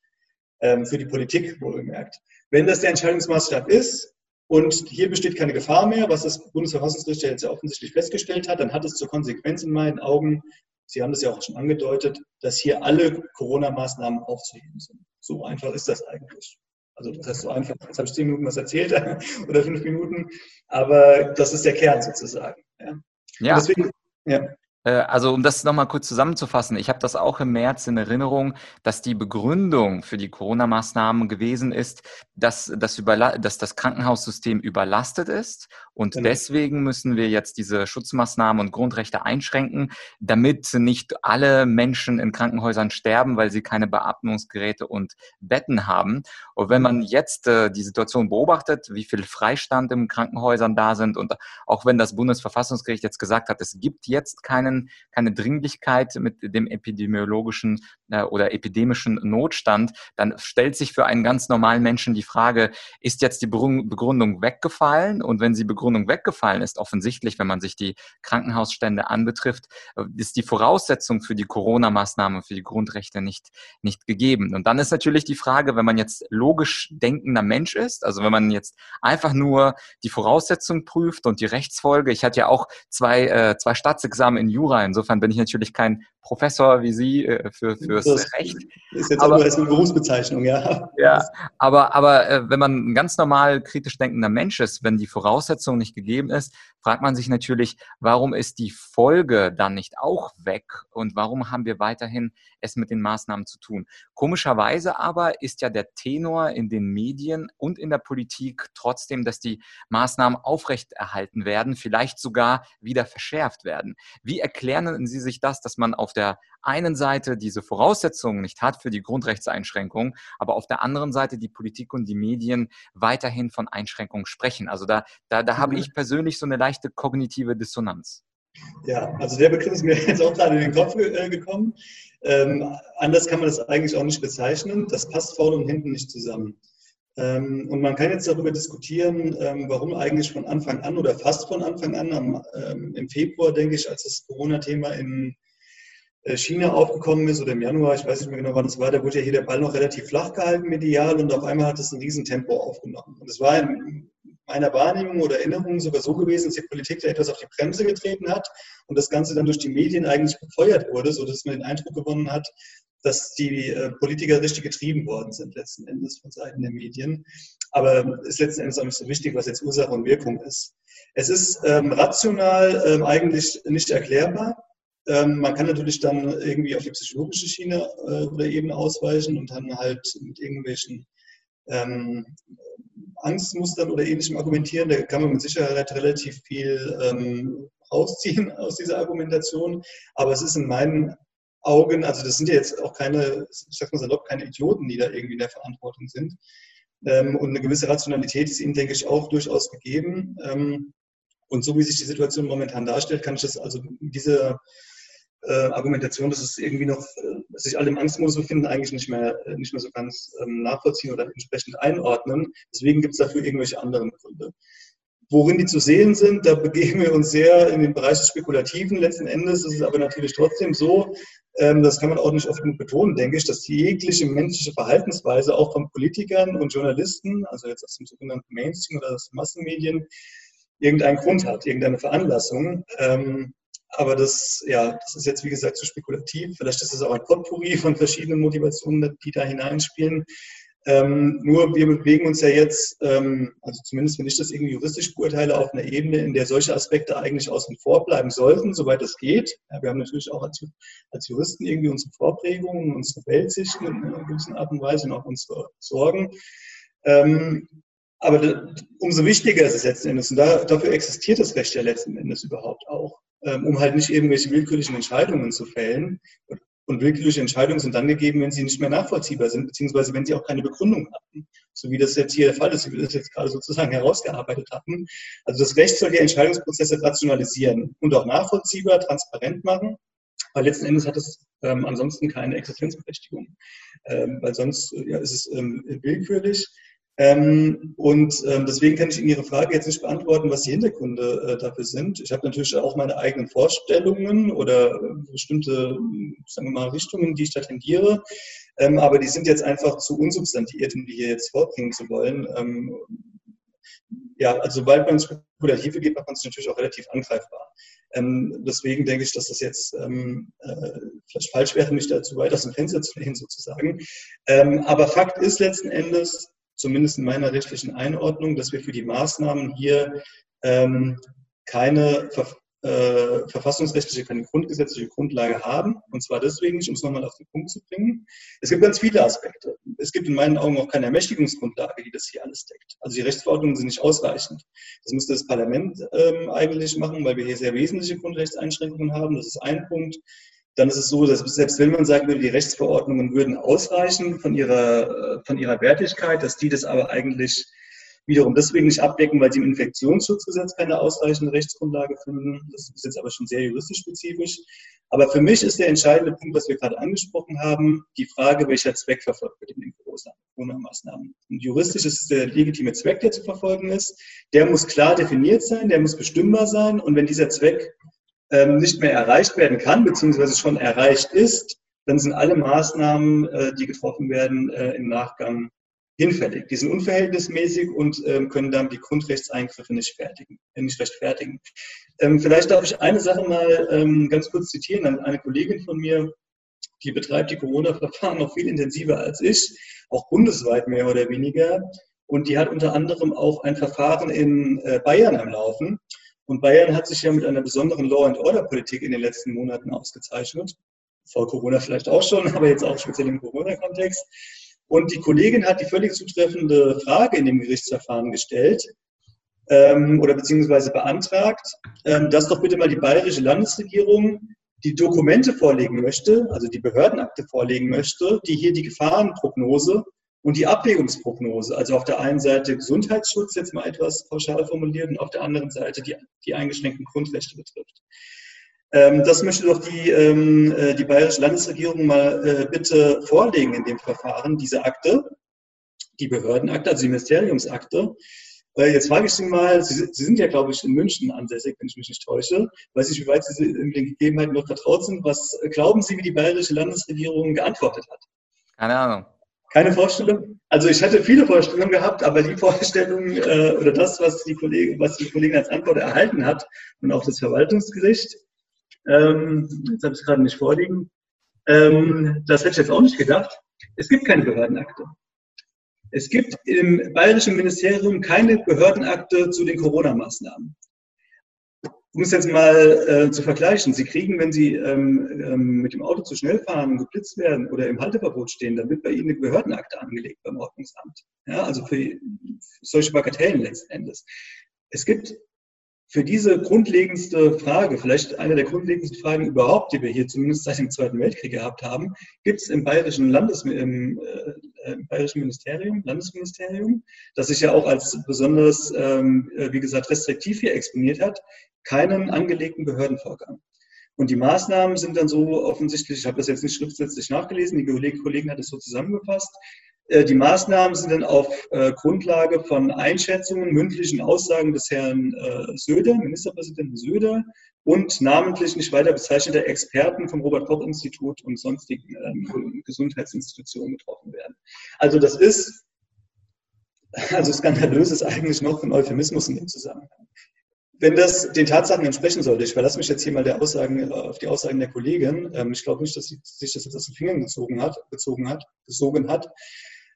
ähm, für die Politik wohlgemerkt. Wenn das der Entscheidungsmaßstab ist und hier besteht keine Gefahr mehr, was das Bundesverfassungsgericht ja jetzt ja offensichtlich festgestellt hat, dann hat es zur Konsequenz in meinen Augen, Sie haben das ja auch schon angedeutet, dass hier alle Corona-Maßnahmen aufzuheben sind. So einfach ist das eigentlich. Also das heißt so einfach, jetzt habe ich zehn Minuten was erzählt oder fünf Minuten, aber das ist der Kern sozusagen. Ja. ja. Deswegen, ja. Äh, also um das nochmal kurz zusammenzufassen, ich habe das auch im März in Erinnerung, dass die Begründung für die Corona-Maßnahmen gewesen ist, dass das, dass das Krankenhaussystem überlastet ist und genau. deswegen müssen wir jetzt diese Schutzmaßnahmen und Grundrechte einschränken, damit nicht alle Menschen in Krankenhäusern sterben, weil sie keine Beatmungsgeräte und Betten haben. Und wenn man jetzt äh, die Situation beobachtet, wie viel Freistand in Krankenhäusern da sind und auch wenn das Bundesverfassungsgericht jetzt gesagt hat, es gibt jetzt keinen keine Dringlichkeit mit dem epidemiologischen äh, oder epidemischen Notstand, dann stellt sich für einen ganz normalen Menschen die Frage, ist jetzt die Begründung weggefallen? Und wenn die Begründung weggefallen ist, offensichtlich, wenn man sich die Krankenhausstände anbetrifft, äh, ist die Voraussetzung für die Corona-Maßnahme, für die Grundrechte nicht, nicht gegeben. Und dann ist natürlich die Frage, wenn man jetzt logisch denkender Mensch ist, also wenn man jetzt einfach nur die Voraussetzung prüft und die Rechtsfolge, ich hatte ja auch zwei, äh, zwei Staatsexamen in Jura, insofern bin ich natürlich kein Professor wie Sie äh, für, fürs das Recht. Ist jetzt aber, auch eine Berufsbezeichnung, ja. Ja, aber, aber äh, wenn man ein ganz normal kritisch denkender Mensch ist, wenn die Voraussetzung nicht gegeben ist, fragt man sich natürlich, warum ist die Folge dann nicht auch weg und warum haben wir weiterhin es mit den Maßnahmen zu tun? Komischerweise aber ist ja der Tenor in den Medien und in der Politik trotzdem, dass die Maßnahmen aufrechterhalten werden, vielleicht sogar wieder verschärft werden. Wie erklären Sie sich das, dass man auf der einen Seite diese Voraussetzungen nicht hat für die Grundrechtseinschränkungen, aber auf der anderen Seite die Politik und die Medien weiterhin von Einschränkungen sprechen? Also da, da, da habe mhm. ich persönlich so eine leichte kognitive Dissonanz. Ja, also der Begriff ist mir jetzt auch gerade in den Kopf äh, gekommen. Ähm, anders kann man das eigentlich auch nicht bezeichnen. Das passt vorne und hinten nicht zusammen. Ähm, und man kann jetzt darüber diskutieren, ähm, warum eigentlich von Anfang an oder fast von Anfang an, am, ähm, im Februar, denke ich, als das Corona-Thema in äh, China aufgekommen ist oder im Januar, ich weiß nicht mehr genau, wann es war, da wurde ja hier der Ball noch relativ flach gehalten medial und auf einmal hat es ein Riesentempo aufgenommen. Und es war meiner Wahrnehmung oder Erinnerung sogar so gewesen, dass die Politik da etwas auf die Bremse getreten hat und das Ganze dann durch die Medien eigentlich befeuert wurde, sodass man den Eindruck gewonnen hat, dass die äh, Politiker richtig getrieben worden sind letzten Endes von Seiten der Medien. Aber ist letzten Endes auch nicht so wichtig, was jetzt Ursache und Wirkung ist. Es ist ähm, rational ähm, eigentlich nicht erklärbar. Ähm, man kann natürlich dann irgendwie auf die psychologische Schiene äh, oder Ebene ausweichen und dann halt mit irgendwelchen ähm, Angstmustern oder ähnlichem argumentieren. Da kann man mit Sicherheit relativ viel ähm, rausziehen aus dieser Argumentation. Aber es ist in meinen Augen, also das sind ja jetzt auch keine, ich sag mal salopp, keine Idioten, die da irgendwie in der Verantwortung sind. Ähm, und eine gewisse Rationalität ist ihnen, denke ich, auch durchaus gegeben. Ähm, und so wie sich die Situation momentan darstellt, kann ich das also diese äh, Argumentation, dass es irgendwie noch, äh, dass sich alle im Angstmodus befinden, eigentlich nicht mehr, äh, nicht mehr so ganz ähm, nachvollziehen oder entsprechend einordnen. Deswegen gibt es dafür irgendwelche anderen Gründe. Worin die zu sehen sind, da begeben wir uns sehr in den Bereich des Spekulativen letzten Endes. Es ist aber natürlich trotzdem so, ähm, das kann man auch nicht oft genug betonen, denke ich, dass jegliche menschliche Verhaltensweise auch von Politikern und Journalisten, also jetzt aus dem sogenannten Mainstream oder aus Massenmedien, irgendeinen Grund hat, irgendeine Veranlassung. Ähm, aber das, ja, das ist jetzt, wie gesagt, zu spekulativ. Vielleicht ist es auch ein Potpourri von verschiedenen Motivationen, die da hineinspielen. Ähm, nur wir bewegen uns ja jetzt, ähm, also zumindest wenn ich das irgendwie juristisch beurteile, auf einer Ebene, in der solche Aspekte eigentlich außen vor bleiben sollten, soweit es geht. Ja, wir haben natürlich auch als, als, Juristen irgendwie unsere Vorprägungen, unsere Weltsichten in einer gewissen Art und Weise und auch unsere Sorgen. Ähm, aber umso wichtiger ist es letzten Endes, und da, dafür existiert das Recht ja letzten Endes überhaupt auch, um halt nicht irgendwelche willkürlichen Entscheidungen zu fällen und willkürliche Entscheidungen sind dann gegeben, wenn sie nicht mehr nachvollziehbar sind, beziehungsweise wenn sie auch keine Begründung hatten. So wie das jetzt hier der Fall ist, wie wir das jetzt gerade sozusagen herausgearbeitet hatten. Also das Recht soll die Entscheidungsprozesse rationalisieren und auch nachvollziehbar, transparent machen. Weil letzten Endes hat es ähm, ansonsten keine Existenzberechtigung. Ähm, weil sonst ja, ist es ähm, willkürlich. Ähm, und ähm, deswegen kann ich Ihnen Ihre Frage jetzt nicht beantworten, was die Hintergründe äh, dafür sind. Ich habe natürlich auch meine eigenen Vorstellungen oder äh, bestimmte, sagen wir mal, Richtungen, die ich da tendiere. Ähm, aber die sind jetzt einfach zu unsubstantiiert, um die hier jetzt vorbringen zu wollen. Ähm, ja, also sobald man ins Spekulative geht, macht man es natürlich auch relativ angreifbar. Ähm, deswegen denke ich, dass das jetzt ähm, äh, vielleicht falsch wäre, mich dazu weit aus dem Fenster zu lehnen, sozusagen. Aber Fakt ist letzten Endes, zumindest in meiner rechtlichen Einordnung, dass wir für die Maßnahmen hier ähm, keine ver äh, verfassungsrechtliche, keine grundgesetzliche Grundlage haben. Und zwar deswegen, um es nochmal auf den Punkt zu bringen. Es gibt ganz viele Aspekte. Es gibt in meinen Augen auch keine Ermächtigungsgrundlage, die das hier alles deckt. Also die Rechtsverordnungen sind nicht ausreichend. Das müsste das Parlament ähm, eigentlich machen, weil wir hier sehr wesentliche Grundrechtseinschränkungen haben. Das ist ein Punkt dann ist es so, dass selbst wenn man sagen würde, die Rechtsverordnungen würden ausreichen von ihrer, von ihrer Wertigkeit, dass die das aber eigentlich wiederum deswegen nicht abdecken, weil sie im Infektionsschutzgesetz keine ausreichende Rechtsgrundlage finden. Das ist jetzt aber schon sehr juristisch spezifisch. Aber für mich ist der entscheidende Punkt, was wir gerade angesprochen haben, die Frage, welcher Zweck verfolgt wird in den Corona-Maßnahmen. Und juristisch ist es der legitime Zweck, der zu verfolgen ist. Der muss klar definiert sein, der muss bestimmbar sein. Und wenn dieser Zweck ähm, nicht mehr erreicht werden kann, beziehungsweise schon erreicht ist, dann sind alle Maßnahmen, äh, die getroffen werden, äh, im Nachgang hinfällig. Die sind unverhältnismäßig und ähm, können dann die Grundrechtseingriffe nicht, fertigen, äh, nicht rechtfertigen. Ähm, vielleicht darf ich eine Sache mal ähm, ganz kurz zitieren. Eine Kollegin von mir, die betreibt die Corona-Verfahren noch viel intensiver als ich, auch bundesweit mehr oder weniger. Und die hat unter anderem auch ein Verfahren in äh, Bayern am Laufen. Und Bayern hat sich ja mit einer besonderen Law-and-Order-Politik in den letzten Monaten ausgezeichnet. Vor Corona vielleicht auch schon, aber jetzt auch speziell im Corona-Kontext. Und die Kollegin hat die völlig zutreffende Frage in dem Gerichtsverfahren gestellt ähm, oder beziehungsweise beantragt, ähm, dass doch bitte mal die bayerische Landesregierung die Dokumente vorlegen möchte, also die Behördenakte vorlegen möchte, die hier die Gefahrenprognose und die Abwägungsprognose, also auf der einen Seite Gesundheitsschutz, jetzt mal etwas pauschal formuliert, und auf der anderen Seite die, die eingeschränkten Grundrechte betrifft. Ähm, das möchte doch die, ähm, äh, die bayerische Landesregierung mal äh, bitte vorlegen in dem Verfahren, diese Akte, die Behördenakte, also die Ministeriumsakte. Äh, jetzt frage ich Sie mal, Sie, Sie, sind ja, glaube ich, in München ansässig, wenn ich mich nicht täusche. Weiß nicht, wie weit Sie in den Gegebenheiten noch vertraut sind. Was glauben Sie, wie die bayerische Landesregierung geantwortet hat? Keine Ahnung. Keine Vorstellung? Also ich hatte viele Vorstellungen gehabt, aber die Vorstellung äh, oder das, was die, Kollegin, was die Kollegin als Antwort erhalten hat und auch das Verwaltungsgericht, ähm, jetzt habe ich es gerade nicht vorliegen, ähm, das hätte ich jetzt auch nicht gedacht. Es gibt keine Behördenakte. Es gibt im Bayerischen Ministerium keine Behördenakte zu den Corona-Maßnahmen um es jetzt mal äh, zu vergleichen, Sie kriegen, wenn Sie ähm, ähm, mit dem Auto zu schnell fahren, geblitzt werden oder im Halteverbot stehen, dann wird bei Ihnen eine Behördenakte angelegt beim Ordnungsamt. Ja, also für, für solche Bagatellen letzten Endes. Es gibt für diese grundlegendste Frage, vielleicht eine der grundlegendsten Fragen überhaupt, die wir hier zumindest seit dem Zweiten Weltkrieg gehabt haben, gibt es im bayerischen Landes, im, äh, im, bayerischen Ministerium, Landesministerium, das sich ja auch als besonders, ähm, äh, wie gesagt, restriktiv hier exponiert hat, keinen angelegten Behördenvorgang. Und die Maßnahmen sind dann so offensichtlich, ich habe das jetzt nicht schriftsätzlich nachgelesen, die Kollegin hat es so zusammengefasst, äh, die Maßnahmen sind dann auf äh, Grundlage von Einschätzungen, mündlichen Aussagen des Herrn äh, Söder, Ministerpräsidenten Söder und namentlich nicht weiter bezeichneter Experten vom Robert-Koch-Institut und sonstigen ähm, Gesundheitsinstitutionen getroffen werden. Also das ist, also skandalös ist eigentlich noch ein Euphemismus in dem Zusammenhang. Wenn das den Tatsachen entsprechen sollte, ich verlasse mich jetzt hier mal der Aussagen, auf die Aussagen der Kollegin. Ähm, ich glaube nicht, dass sie sich das jetzt aus den Fingern gezogen hat, gezogen hat, gesogen hat.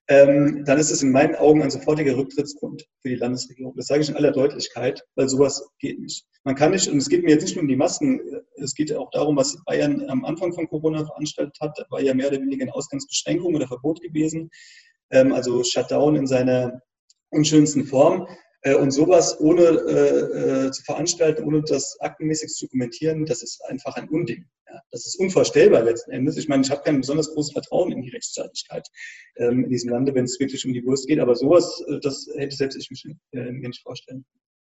Ähm, dann ist es in meinen Augen ein sofortiger Rücktrittsgrund für die Landesregierung. Das sage ich in aller Deutlichkeit, weil sowas geht nicht. Man kann nicht, und es geht mir jetzt nicht nur um die Masken, es geht ja auch darum, was Bayern am Anfang von Corona veranstaltet hat, da war ja mehr oder weniger eine Ausgangsbeschränkung oder Verbot gewesen, ähm, also Shutdown in seiner unschönsten Form. Äh, und sowas ohne äh, äh, zu veranstalten, ohne das aktenmäßig zu dokumentieren, das ist einfach ein Unding. Ja, das ist unvorstellbar letzten Endes. Ich meine, ich habe kein besonders großes Vertrauen in die Rechtsstaatlichkeit ähm, in diesem Lande, wenn es wirklich um die Wurst geht. Aber sowas, äh, das hätte selbst ich äh, mir nicht vorstellen.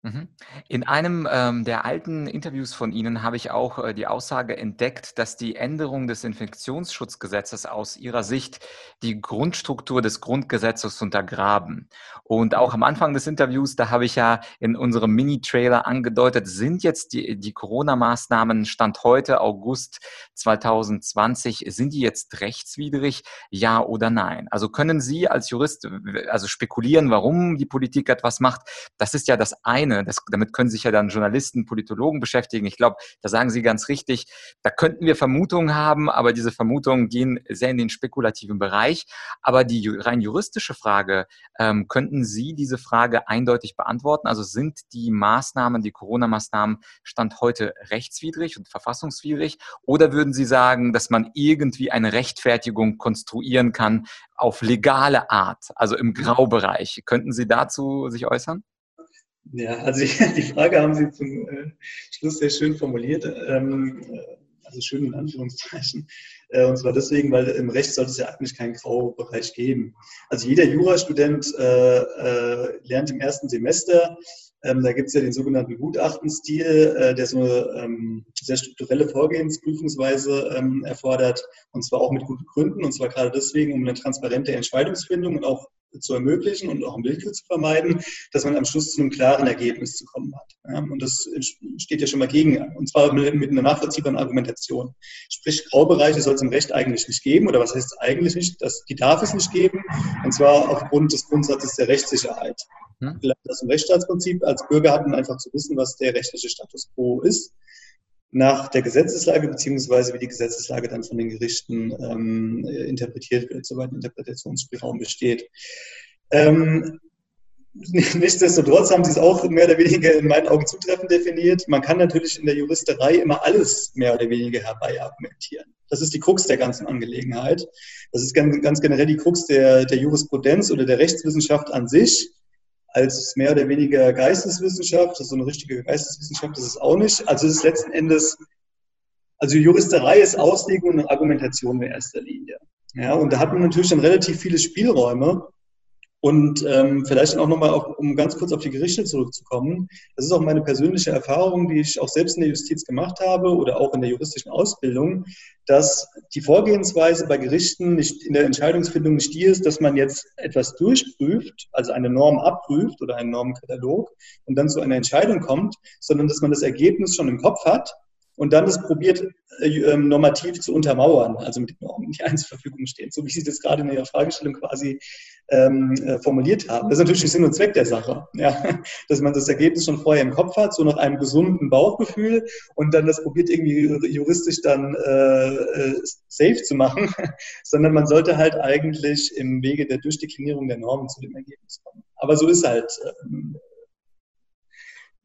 Mhm. In einem ähm, der alten Interviews von Ihnen habe ich auch äh, die Aussage entdeckt, dass die Änderung des Infektionsschutzgesetzes aus Ihrer Sicht die Grundstruktur des Grundgesetzes untergraben. Und auch am Anfang des Interviews, da habe ich ja in unserem Mini-Trailer angedeutet, sind jetzt die, die Corona-Maßnahmen Stand heute, August 2020, sind die jetzt rechtswidrig, ja oder nein? Also können Sie als Jurist also spekulieren, warum die Politik etwas macht? Das ist ja das eine Szene. Das, damit können sich ja dann Journalisten, Politologen beschäftigen. Ich glaube, da sagen Sie ganz richtig, da könnten wir Vermutungen haben, aber diese Vermutungen gehen sehr in den spekulativen Bereich. Aber die rein juristische Frage, ähm, könnten Sie diese Frage eindeutig beantworten? Also sind die Maßnahmen, die Corona-Maßnahmen Stand heute rechtswidrig und verfassungswidrig? Oder würden Sie sagen, dass man irgendwie eine Rechtfertigung konstruieren kann auf legale Art, also im Graubereich? Könnten Sie dazu sich äußern? Ja, also die Frage haben Sie zum äh, Schluss sehr schön formuliert, ähm, äh, also schön in Anführungszeichen. Äh, und zwar deswegen, weil im Recht sollte es ja eigentlich keinen Graubereich geben. Also jeder Jurastudent lernt im ersten Semester, ähm, da gibt es ja den sogenannten Gutachtenstil, der so eine ähm, sehr strukturelle Vorgehensprüfungsweise erfordert, und zwar auch mit guten Gründen, und zwar gerade deswegen, um eine transparente Entscheidungsfindung und auch zu ermöglichen und auch Willkür zu vermeiden, dass man am Schluss zu einem klaren Ergebnis zu kommen hat. Und das steht ja schon mal gegen, und zwar mit, einer nachvollziehbaren Argumentation. Sprich, Graubereiche soll es im Recht eigentlich nicht geben, oder was heißt eigentlich nicht? Das, die darf es nicht geben, und zwar aufgrund des Grundsatzes der Rechtssicherheit. Hm? Das Rechtsstaatsprinzip als Bürger hat man einfach zu wissen, was der rechtliche Status quo ist nach der Gesetzeslage beziehungsweise wie die Gesetzeslage dann von den Gerichten ähm, interpretiert wird, soweit ein Interpretationsspielraum besteht. Ähm, Nichtsdestotrotz haben sie es auch mehr oder weniger in meinen Augen zutreffend definiert. Man kann natürlich in der Juristerei immer alles mehr oder weniger herbeiargumentieren. Das ist die Krux der ganzen Angelegenheit. Das ist ganz generell die Krux der, der Jurisprudenz oder der Rechtswissenschaft an sich als mehr oder weniger Geisteswissenschaft. Das ist so eine richtige Geisteswissenschaft, das ist auch nicht. Also es ist letzten Endes, also Juristerei ist Auslegung und Argumentation in erster Linie. Ja, und da hat man natürlich dann relativ viele Spielräume, und ähm, vielleicht auch nochmal, um ganz kurz auf die Gerichte zurückzukommen. Das ist auch meine persönliche Erfahrung, die ich auch selbst in der Justiz gemacht habe oder auch in der juristischen Ausbildung, dass die Vorgehensweise bei Gerichten nicht in der Entscheidungsfindung nicht die ist, dass man jetzt etwas durchprüft, also eine Norm abprüft oder einen Normenkatalog und dann zu einer Entscheidung kommt, sondern dass man das Ergebnis schon im Kopf hat und dann das probiert äh, ähm, normativ zu untermauern, also mit den Normen, die eins zur Verfügung stehen, so wie Sie das gerade in Ihrer Fragestellung quasi ähm, äh, formuliert haben. Das ist natürlich Sinn und Zweck der Sache, ja? dass man das Ergebnis schon vorher im Kopf hat, so nach einem gesunden Bauchgefühl und dann das probiert irgendwie juristisch dann äh, äh safe zu machen, sondern man sollte halt eigentlich im Wege der Durchdeklinierung der Normen zu dem Ergebnis kommen. Aber so ist halt ähm,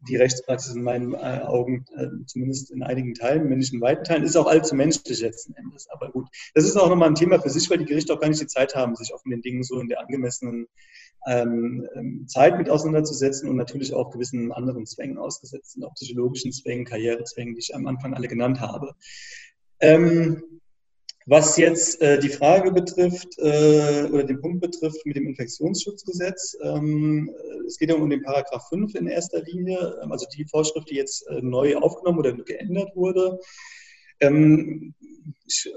die Rechtspraxis in meinen äh, Augen, äh, zumindest in einigen Teilen, wenn nicht in weiten Teilen, ist auch allzu menschlich letzten Endes. Aber gut, das ist auch nochmal ein Thema für sich, weil die Gerichte auch gar nicht die Zeit haben, sich auf den Dingen so in der angemessenen ähm, ähm, Zeit mit auseinanderzusetzen und natürlich auch gewissen anderen Zwängen ausgesetzt sind, auch psychologischen Zwängen, Karrierezwängen, die ich am Anfang alle genannt habe. Ähm, was jetzt äh, die Frage betrifft äh, oder den Punkt betrifft mit dem Infektionsschutzgesetz, ähm, es geht ja um den Paragraph 5 in erster Linie, ähm, also die Vorschrift, die jetzt äh, neu aufgenommen oder geändert wurde. Ähm, ich,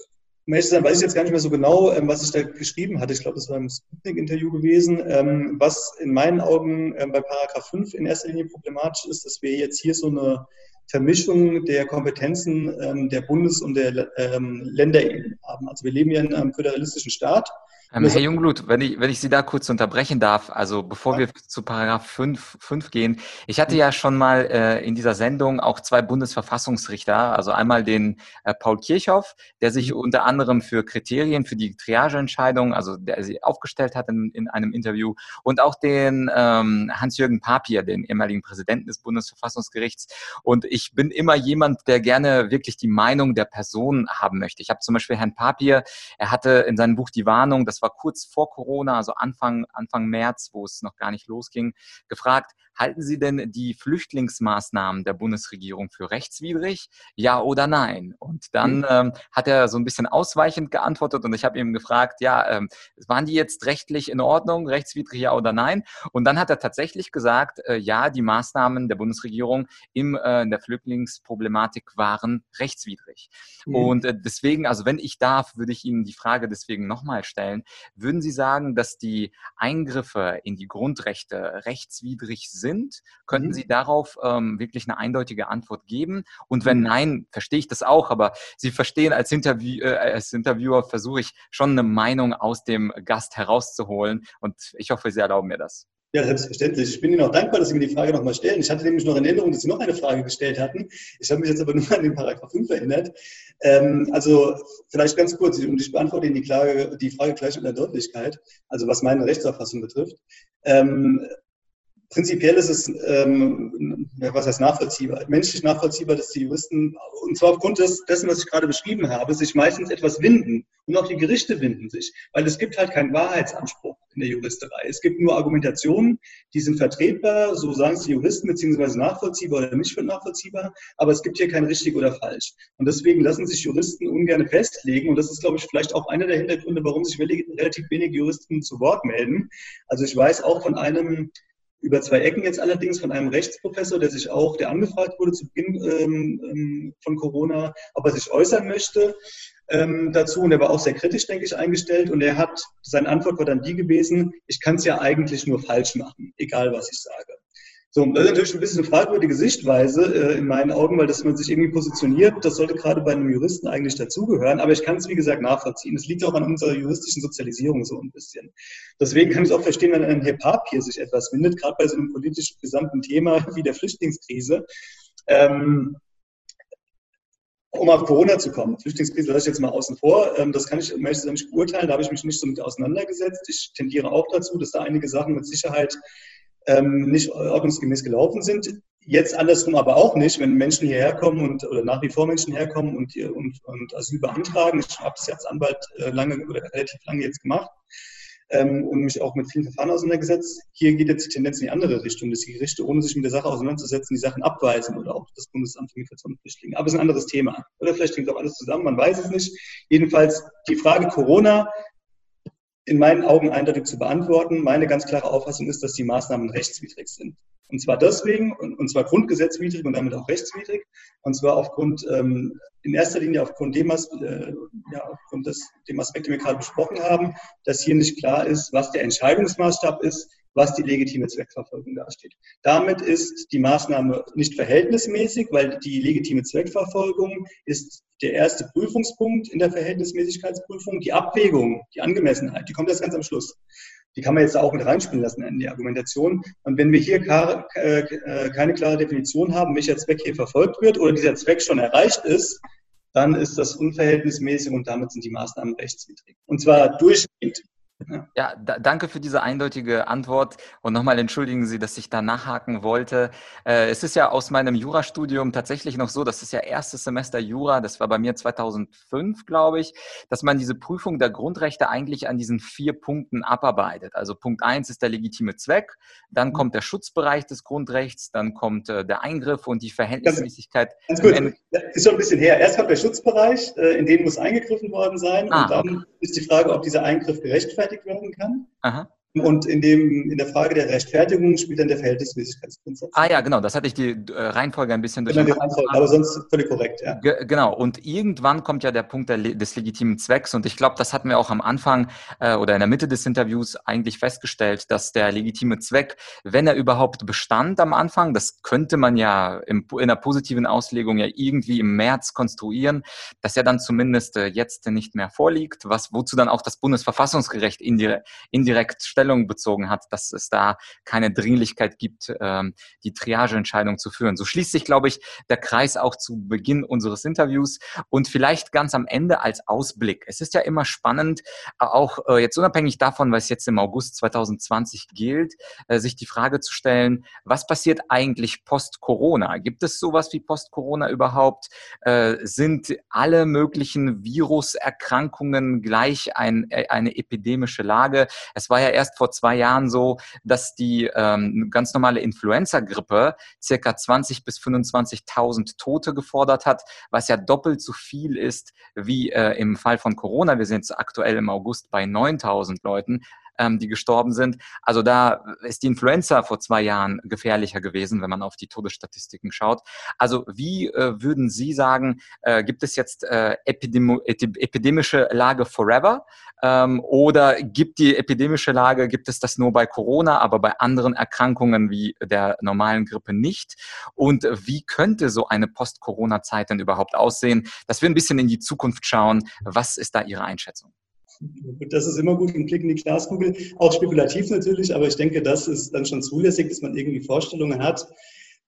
um ehrlich weiß ich jetzt gar nicht mehr so genau, ähm, was ich da geschrieben hatte. Ich glaube, das war im Sputnik-Interview gewesen. Ähm, was in meinen Augen ähm, bei Paragraph 5 in erster Linie problematisch ist, dass wir jetzt hier so eine Vermischung der Kompetenzen ähm, der Bundes- und der ähm, Länderebene haben. Also wir leben ja in einem föderalistischen Staat ähm, Herr Jungblut, wenn ich, wenn ich Sie da kurz unterbrechen darf, also bevor wir zu Paragraph 5, 5 gehen, ich hatte ja schon mal äh, in dieser Sendung auch zwei Bundesverfassungsrichter, also einmal den äh, Paul Kirchhoff, der sich mhm. unter anderem für Kriterien für die Triageentscheidung, also der sie aufgestellt hat in, in einem Interview, und auch den ähm, Hans-Jürgen Papier, den ehemaligen Präsidenten des Bundesverfassungsgerichts. Und ich bin immer jemand, der gerne wirklich die Meinung der Person haben möchte. Ich habe zum Beispiel Herrn Papier, er hatte in seinem Buch die Warnung, dass war kurz vor Corona, also Anfang, Anfang März, wo es noch gar nicht losging, gefragt, halten Sie denn die Flüchtlingsmaßnahmen der Bundesregierung für rechtswidrig? Ja oder nein? Und dann mhm. ähm, hat er so ein bisschen ausweichend geantwortet und ich habe ihm gefragt, ja, ähm, waren die jetzt rechtlich in Ordnung, rechtswidrig ja oder nein? Und dann hat er tatsächlich gesagt, äh, ja, die Maßnahmen der Bundesregierung im, äh, in der Flüchtlingsproblematik waren rechtswidrig. Mhm. Und äh, deswegen, also wenn ich darf, würde ich Ihnen die Frage deswegen nochmal stellen, würden Sie sagen, dass die Eingriffe in die Grundrechte rechtswidrig sind? Könnten mhm. Sie darauf ähm, wirklich eine eindeutige Antwort geben? Und wenn mhm. nein, verstehe ich das auch, aber Sie verstehen, als, Interview, äh, als Interviewer versuche ich schon eine Meinung aus dem Gast herauszuholen und ich hoffe, Sie erlauben mir das. Ja, selbstverständlich. Ich bin Ihnen auch dankbar, dass Sie mir die Frage nochmal stellen. Ich hatte nämlich noch in Erinnerung, dass Sie noch eine Frage gestellt hatten. Ich habe mich jetzt aber nur an den Paragraph 5 erinnert. Ähm, also vielleicht ganz kurz, und ich beantworte Ihnen die, Klage, die Frage gleich in der Deutlichkeit, also was meine Rechtsauffassung betrifft. Ähm, prinzipiell ist es, ähm, was heißt nachvollziehbar, menschlich nachvollziehbar, dass die Juristen, und zwar aufgrund des, dessen, was ich gerade beschrieben habe, sich meistens etwas winden. Und auch die Gerichte winden sich, weil es gibt halt keinen Wahrheitsanspruch in der Juristerei. Es gibt nur Argumentationen, die sind vertretbar, so sagen es die Juristen, beziehungsweise nachvollziehbar oder nicht nachvollziehbar, aber es gibt hier kein richtig oder falsch. Und deswegen lassen sich Juristen ungern festlegen und das ist, glaube ich, vielleicht auch einer der Hintergründe, warum sich relativ wenige Juristen zu Wort melden. Also ich weiß auch von einem über zwei Ecken jetzt allerdings von einem Rechtsprofessor, der sich auch, der angefragt wurde zu Beginn ähm, ähm, von Corona, ob er sich äußern möchte ähm, dazu. Und er war auch sehr kritisch, denke ich, eingestellt. Und er hat, seine Antwort war dann die gewesen, ich kann es ja eigentlich nur falsch machen, egal was ich sage. So, das ist natürlich ein bisschen eine fragwürdige Sichtweise äh, in meinen Augen, weil dass man sich irgendwie positioniert, das sollte gerade bei einem Juristen eigentlich dazugehören. Aber ich kann es, wie gesagt, nachvollziehen. Es liegt auch an unserer juristischen Sozialisierung so ein bisschen. Deswegen kann ich es auch verstehen, wenn ein Herr Papier sich etwas findet, gerade bei so einem politisch gesamten Thema wie der Flüchtlingskrise. Ähm, um auf Corona zu kommen. Flüchtlingskrise lasse ich jetzt mal außen vor. Ähm, das kann ich meistens nicht beurteilen. Da habe ich mich nicht so mit auseinandergesetzt. Ich tendiere auch dazu, dass da einige Sachen mit Sicherheit ähm, nicht ordnungsgemäß gelaufen sind. Jetzt andersrum aber auch nicht, wenn Menschen hierher kommen und oder nach wie vor Menschen herkommen und, und, und Asyl beantragen. Ich habe ja als Anwalt äh, lange oder relativ lange jetzt gemacht ähm, und mich auch mit vielen Verfahren auseinandergesetzt. Hier geht jetzt die Tendenz in die andere Richtung, dass die Gerichte, ohne sich mit der Sache auseinanderzusetzen, die Sachen abweisen oder auch das Bundesamt für Migration und Flüchtlinge. Aber es ist ein anderes Thema. Oder vielleicht hängt auch alles zusammen, man weiß es nicht. Jedenfalls die Frage Corona in meinen Augen eindeutig zu beantworten. Meine ganz klare Auffassung ist, dass die Maßnahmen rechtswidrig sind. Und zwar deswegen, und zwar grundgesetzwidrig und damit auch rechtswidrig, und zwar aufgrund, ähm, in erster Linie aufgrund dem, äh, ja, aufgrund des, dem Aspekt, den wir gerade besprochen haben, dass hier nicht klar ist, was der Entscheidungsmaßstab ist, was die legitime Zweckverfolgung dasteht. Damit ist die Maßnahme nicht verhältnismäßig, weil die legitime Zweckverfolgung ist der erste Prüfungspunkt in der Verhältnismäßigkeitsprüfung. Die Abwägung, die Angemessenheit, die kommt erst ganz am Schluss. Die kann man jetzt auch mit reinspielen lassen in die Argumentation. Und wenn wir hier äh, keine klare Definition haben, welcher Zweck hier verfolgt wird oder dieser Zweck schon erreicht ist, dann ist das unverhältnismäßig und damit sind die Maßnahmen rechtswidrig. Und zwar durchgehend. Ja, da, danke für diese eindeutige Antwort und nochmal entschuldigen Sie, dass ich da nachhaken wollte. Äh, es ist ja aus meinem Jurastudium tatsächlich noch so, das ist ja erstes Semester Jura, das war bei mir 2005, glaube ich, dass man diese Prüfung der Grundrechte eigentlich an diesen vier Punkten abarbeitet. Also Punkt eins ist der legitime Zweck, dann mhm. kommt der Schutzbereich des Grundrechts, dann kommt äh, der Eingriff und die Verhältnismäßigkeit. Ganz, ganz gut, ist schon ein bisschen her. Erst kommt der Schutzbereich, äh, in den muss eingegriffen worden sein ah, und dann okay. ist die Frage, ob dieser Eingriff gerechtfertigt gerechtfertigt werden kann. Aha. Und in, dem, in der Frage der Rechtfertigung spielt dann der Verhältnismäßigkeitsgrundsatz. Ah ja, genau, das hatte ich die äh, Reihenfolge ein bisschen durch. Genau, aber sonst völlig korrekt, ja. G genau, und irgendwann kommt ja der Punkt der, des legitimen Zwecks und ich glaube, das hatten wir auch am Anfang äh, oder in der Mitte des Interviews eigentlich festgestellt, dass der legitime Zweck, wenn er überhaupt bestand am Anfang, das könnte man ja im, in der positiven Auslegung ja irgendwie im März konstruieren, dass er dann zumindest äh, jetzt nicht mehr vorliegt, was wozu dann auch das Bundesverfassungsgericht indirekt, indirekt Stellung bezogen hat, dass es da keine Dringlichkeit gibt, ähm, die Triageentscheidung zu führen. So schließt sich, glaube ich, der Kreis auch zu Beginn unseres Interviews und vielleicht ganz am Ende als Ausblick. Es ist ja immer spannend, auch äh, jetzt unabhängig davon, was jetzt im August 2020 gilt, äh, sich die Frage zu stellen, was passiert eigentlich post-Corona? Gibt es sowas wie post-Corona überhaupt? Äh, sind alle möglichen Viruserkrankungen gleich ein, eine epidemische Lage? Es war ja erst erst vor zwei Jahren so, dass die ähm, ganz normale Influenza-Grippe circa 20 bis 25.000 Tote gefordert hat, was ja doppelt so viel ist wie äh, im Fall von Corona. Wir sind jetzt aktuell im August bei 9.000 Leuten ähm, die gestorben sind. Also da ist die Influenza vor zwei Jahren gefährlicher gewesen, wenn man auf die Todesstatistiken schaut. Also wie äh, würden Sie sagen, äh, gibt es jetzt äh, Epidemi epidemische Lage forever? Ähm, oder gibt die epidemische Lage, gibt es das nur bei Corona, aber bei anderen Erkrankungen wie der normalen Grippe nicht? Und wie könnte so eine Post-Corona-Zeit denn überhaupt aussehen? Dass wir ein bisschen in die Zukunft schauen. Was ist da Ihre Einschätzung? Das ist immer gut, ein Blick in die Glaskugel. Auch spekulativ natürlich, aber ich denke, das ist dann schon zulässig, dass man irgendwie Vorstellungen hat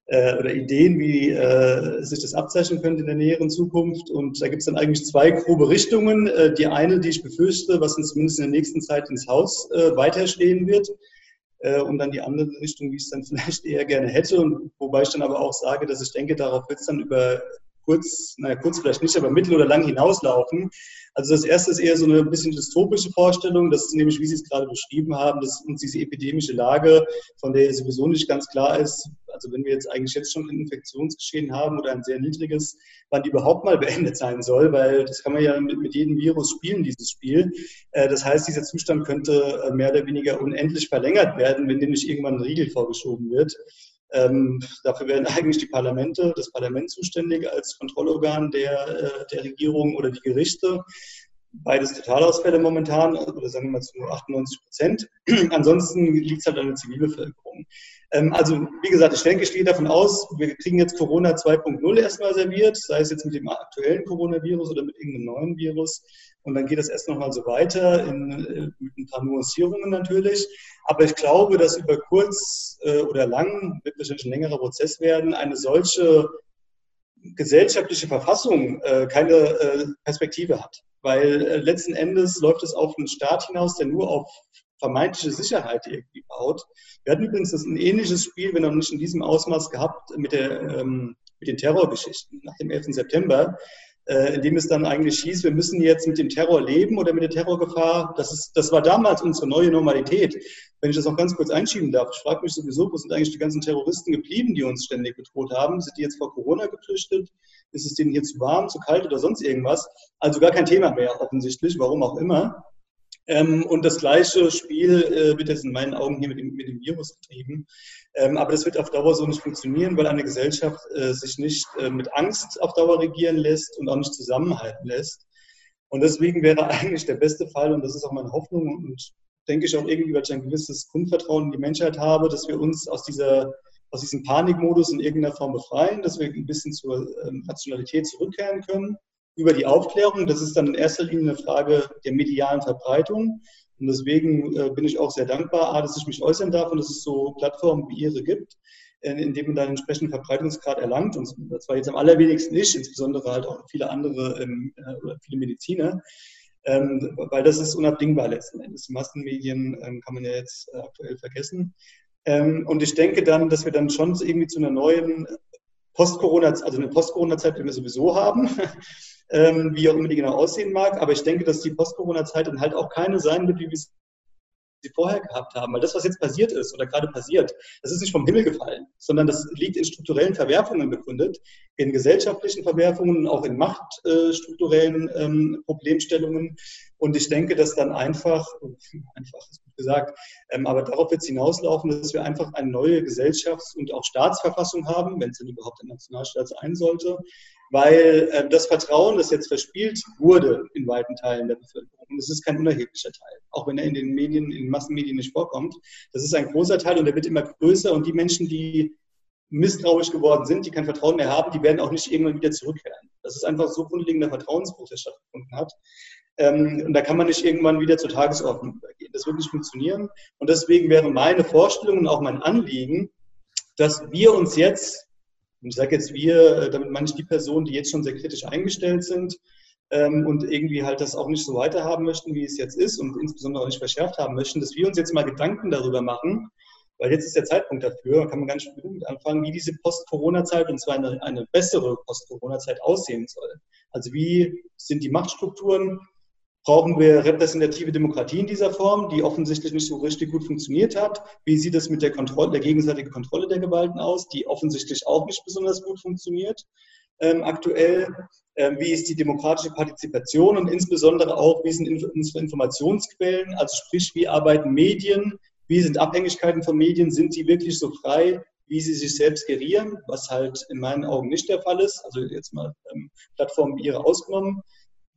äh, oder Ideen, wie äh, sich das abzeichnen könnte in der näheren Zukunft. Und da gibt es dann eigentlich zwei grobe Richtungen. Äh, die eine, die ich befürchte, was uns zumindest in der nächsten Zeit ins Haus äh, weiterstehen wird. Äh, und dann die andere Richtung, wie ich es dann vielleicht eher gerne hätte. Und wobei ich dann aber auch sage, dass ich denke, darauf wird es dann über kurz, naja, kurz vielleicht nicht, aber mittel- oder lang hinauslaufen. Also das erste ist eher so eine bisschen dystopische Vorstellung, das ist nämlich, wie Sie es gerade beschrieben haben, dass uns diese epidemische Lage, von der sowieso nicht ganz klar ist, also wenn wir jetzt eigentlich jetzt schon ein Infektionsgeschehen haben oder ein sehr niedriges, wann die überhaupt mal beendet sein soll, weil das kann man ja mit, mit jedem Virus spielen, dieses Spiel. Äh, das heißt, dieser Zustand könnte äh, mehr oder weniger unendlich verlängert werden, wenn dem nicht irgendwann ein Riegel vorgeschoben wird. Ähm, dafür werden eigentlich die Parlamente, das Parlament zuständig als Kontrollorgan der, äh, der Regierung oder die Gerichte. Beides Totalausfälle momentan, oder sagen wir mal zu 98 Prozent. Ansonsten liegt es halt an der Zivilbevölkerung. Ähm, also, wie gesagt, ich denke, ich gehe davon aus, wir kriegen jetzt Corona 2.0 erstmal serviert, sei es jetzt mit dem aktuellen Coronavirus oder mit irgendeinem neuen Virus. Und dann geht das erst nochmal so weiter, in, mit ein paar Nuancierungen natürlich. Aber ich glaube, dass über kurz äh, oder lang, wird wahrscheinlich ein längerer Prozess werden, eine solche gesellschaftliche Verfassung äh, keine äh, Perspektive hat. Weil letzten Endes läuft es auf einen Staat hinaus, der nur auf vermeintliche Sicherheit irgendwie baut. Wir hatten übrigens ein ähnliches Spiel, wenn auch nicht in diesem Ausmaß gehabt, mit, der, ähm, mit den Terrorgeschichten nach dem 11. September äh, in dem es dann eigentlich hieß, wir müssen jetzt mit dem Terror leben oder mit der Terrorgefahr. Das, ist, das war damals unsere neue Normalität. Wenn ich das noch ganz kurz einschieben darf, ich frage mich sowieso, wo sind eigentlich die ganzen Terroristen geblieben, die uns ständig bedroht haben? Sind die jetzt vor Corona geflüchtet? Ist es denen hier zu warm, zu kalt oder sonst irgendwas? Also gar kein Thema mehr offensichtlich, warum auch immer. Ähm, und das gleiche Spiel äh, wird jetzt in meinen Augen hier mit dem, mit dem Virus getrieben. Ähm, aber das wird auf Dauer so nicht funktionieren, weil eine Gesellschaft äh, sich nicht äh, mit Angst auf Dauer regieren lässt und auch nicht zusammenhalten lässt. Und deswegen wäre eigentlich der beste Fall, und das ist auch meine Hoffnung und denke ich auch irgendwie, weil ich ein gewisses Grundvertrauen in die Menschheit habe, dass wir uns aus dieser aus diesem Panikmodus in irgendeiner Form befreien, dass wir ein bisschen zur ähm, Rationalität zurückkehren können über die Aufklärung. Das ist dann in erster Linie eine Frage der medialen Verbreitung. Und deswegen äh, bin ich auch sehr dankbar, A, dass ich mich äußern darf und dass es so Plattformen wie Ihre gibt, in, in denen man dann entsprechenden Verbreitungsgrad erlangt. Und zwar jetzt am allerwenigsten ich, insbesondere halt auch viele andere ähm, äh, oder viele Mediziner. Ähm, weil das ist unabdingbar letzten Endes. Die Massenmedien ähm, kann man ja jetzt äh, aktuell vergessen. Und ich denke dann, dass wir dann schon irgendwie zu einer neuen Post-Corona, also eine Post-Corona-Zeit, die wir sowieso haben, ähm, wie auch immer die genau aussehen mag. Aber ich denke, dass die Post-Corona-Zeit dann halt auch keine sein wird, wie wir sie vorher gehabt haben. Weil das, was jetzt passiert ist oder gerade passiert, das ist nicht vom Himmel gefallen, sondern das liegt in strukturellen Verwerfungen begründet, in gesellschaftlichen Verwerfungen, auch in machtstrukturellen ähm, Problemstellungen. Und ich denke, dass dann einfach, einfach, das gesagt. Ähm, aber darauf wird es hinauslaufen, dass wir einfach eine neue Gesellschafts- und auch Staatsverfassung haben, wenn es denn überhaupt ein Nationalstaat sein sollte, weil äh, das Vertrauen, das jetzt verspielt wurde in weiten Teilen der Bevölkerung, es ist kein unerheblicher Teil, auch wenn er in den Medien, in den Massenmedien nicht vorkommt, das ist ein großer Teil und der wird immer größer und die Menschen, die misstrauisch geworden sind, die kein Vertrauen mehr haben, die werden auch nicht irgendwann wieder zurückkehren. Das ist einfach so grundlegender Vertrauensbruch, der stattgefunden hat. Ähm, und da kann man nicht irgendwann wieder zur Tagesordnung übergehen. Das wird nicht funktionieren. Und deswegen wäre meine Vorstellung und auch mein Anliegen, dass wir uns jetzt, und ich sage jetzt wir, äh, damit meine ich die Personen, die jetzt schon sehr kritisch eingestellt sind ähm, und irgendwie halt das auch nicht so weiterhaben möchten, wie es jetzt ist und insbesondere auch nicht verschärft haben möchten, dass wir uns jetzt mal Gedanken darüber machen, weil jetzt ist der Zeitpunkt dafür, kann man ganz gut anfangen, wie diese Post-Corona-Zeit, und zwar eine, eine bessere Post-Corona-Zeit aussehen soll. Also wie sind die Machtstrukturen? Brauchen wir repräsentative Demokratie in dieser Form, die offensichtlich nicht so richtig gut funktioniert hat? Wie sieht es mit der, Kontrolle, der gegenseitigen Kontrolle der Gewalten aus, die offensichtlich auch nicht besonders gut funktioniert ähm, aktuell? Ähm, wie ist die demokratische Partizipation und insbesondere auch, wie sind unsere Informationsquellen, also sprich, wie arbeiten Medien, wie sind Abhängigkeiten von Medien? Sind die wirklich so frei, wie sie sich selbst gerieren? Was halt in meinen Augen nicht der Fall ist. Also jetzt mal ähm, Plattformen wie ihre ausgenommen.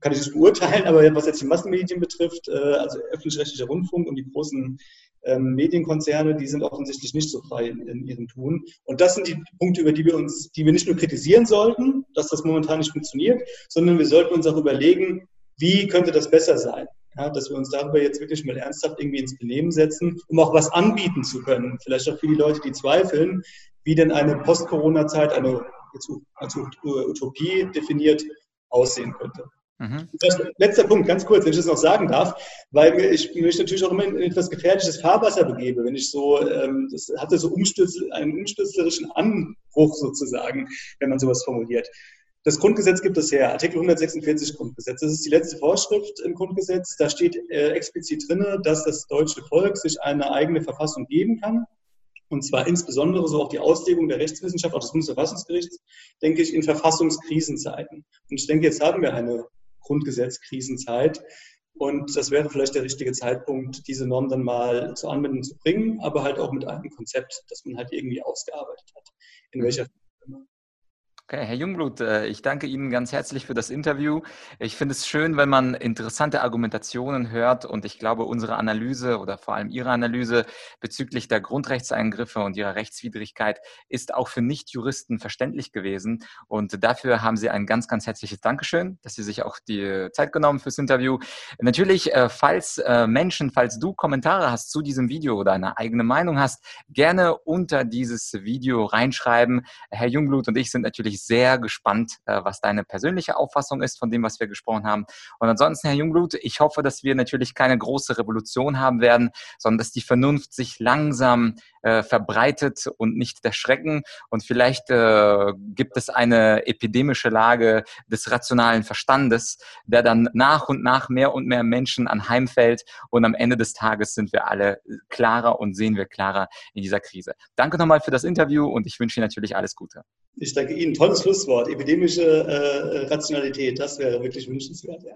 Kann ich nicht beurteilen, aber was jetzt die Massenmedien betrifft, äh, also öffentlich-rechtlicher Rundfunk und die großen ähm, Medienkonzerne, die sind offensichtlich nicht so frei in, in, ihrem Tun. Und das sind die Punkte, über die wir uns, die wir nicht nur kritisieren sollten, dass das momentan nicht funktioniert, sondern wir sollten uns auch überlegen, wie könnte das besser sein? Ja, dass wir uns darüber jetzt wirklich mal ernsthaft irgendwie ins Benehmen setzen, um auch was anbieten zu können. Vielleicht auch für die Leute, die zweifeln, wie denn eine Post-Corona-Zeit, eine jetzt als Utopie definiert, aussehen könnte. Mhm. Letzter Punkt, ganz kurz, wenn ich das noch sagen darf, weil ich mich natürlich auch immer in etwas gefährliches Fahrwasser begebe, wenn ich so, ähm, das hatte so einen umstürzlerischen Anbruch sozusagen, wenn man sowas formuliert. Das Grundgesetz gibt es her, Artikel 146 Grundgesetz. Das ist die letzte Vorschrift im Grundgesetz. Da steht äh, explizit drin, dass das deutsche Volk sich eine eigene Verfassung geben kann. Und zwar insbesondere so auch die Auslegung der Rechtswissenschaft, auch des Bundesverfassungsgerichts, denke ich, in Verfassungskrisenzeiten. Und ich denke, jetzt haben wir eine Grundgesetzkrisenzeit. Und das wäre vielleicht der richtige Zeitpunkt, diese Norm dann mal zur Anwendung zu bringen, aber halt auch mit einem Konzept, das man halt irgendwie ausgearbeitet hat. In welcher Form Okay, Herr Jungblut, äh, ich danke Ihnen ganz herzlich für das Interview. Ich finde es schön, wenn man interessante Argumentationen hört und ich glaube, unsere Analyse oder vor allem Ihre Analyse bezüglich der Grundrechtseingriffe und ihrer Rechtswidrigkeit ist auch für Nichtjuristen verständlich gewesen und dafür haben Sie ein ganz, ganz herzliches Dankeschön, dass Sie sich auch die Zeit genommen fürs Interview. Natürlich, äh, falls äh, Menschen, falls du Kommentare hast zu diesem Video oder eine eigene Meinung hast, gerne unter dieses Video reinschreiben. Herr Jungblut und ich sind natürlich wirklich sehr gespannt, äh, was deine persönliche Auffassung ist von dem, was wir gesprochen haben. Und ansonsten, Herr Jungblut, ich hoffe, dass wir natürlich keine große Revolution haben werden, sondern dass die Vernunft sich langsam äh, verbreitet und nicht der Schrecken. Und vielleicht äh, gibt es eine epidemische Lage des rationalen Verstandes, der dann nach und nach mehr und mehr Menschen anheimfällt. Und am Ende des Tages sind wir alle klarer und sehen wir klarer in dieser Krise. Danke nochmal für das Interview und ich wünsche Ihnen natürlich alles Gute. Ich danke Ihnen. Tolles Schlusswort. Epidemische äh, Rationalität, das wäre wirklich wünschenswert. Ja.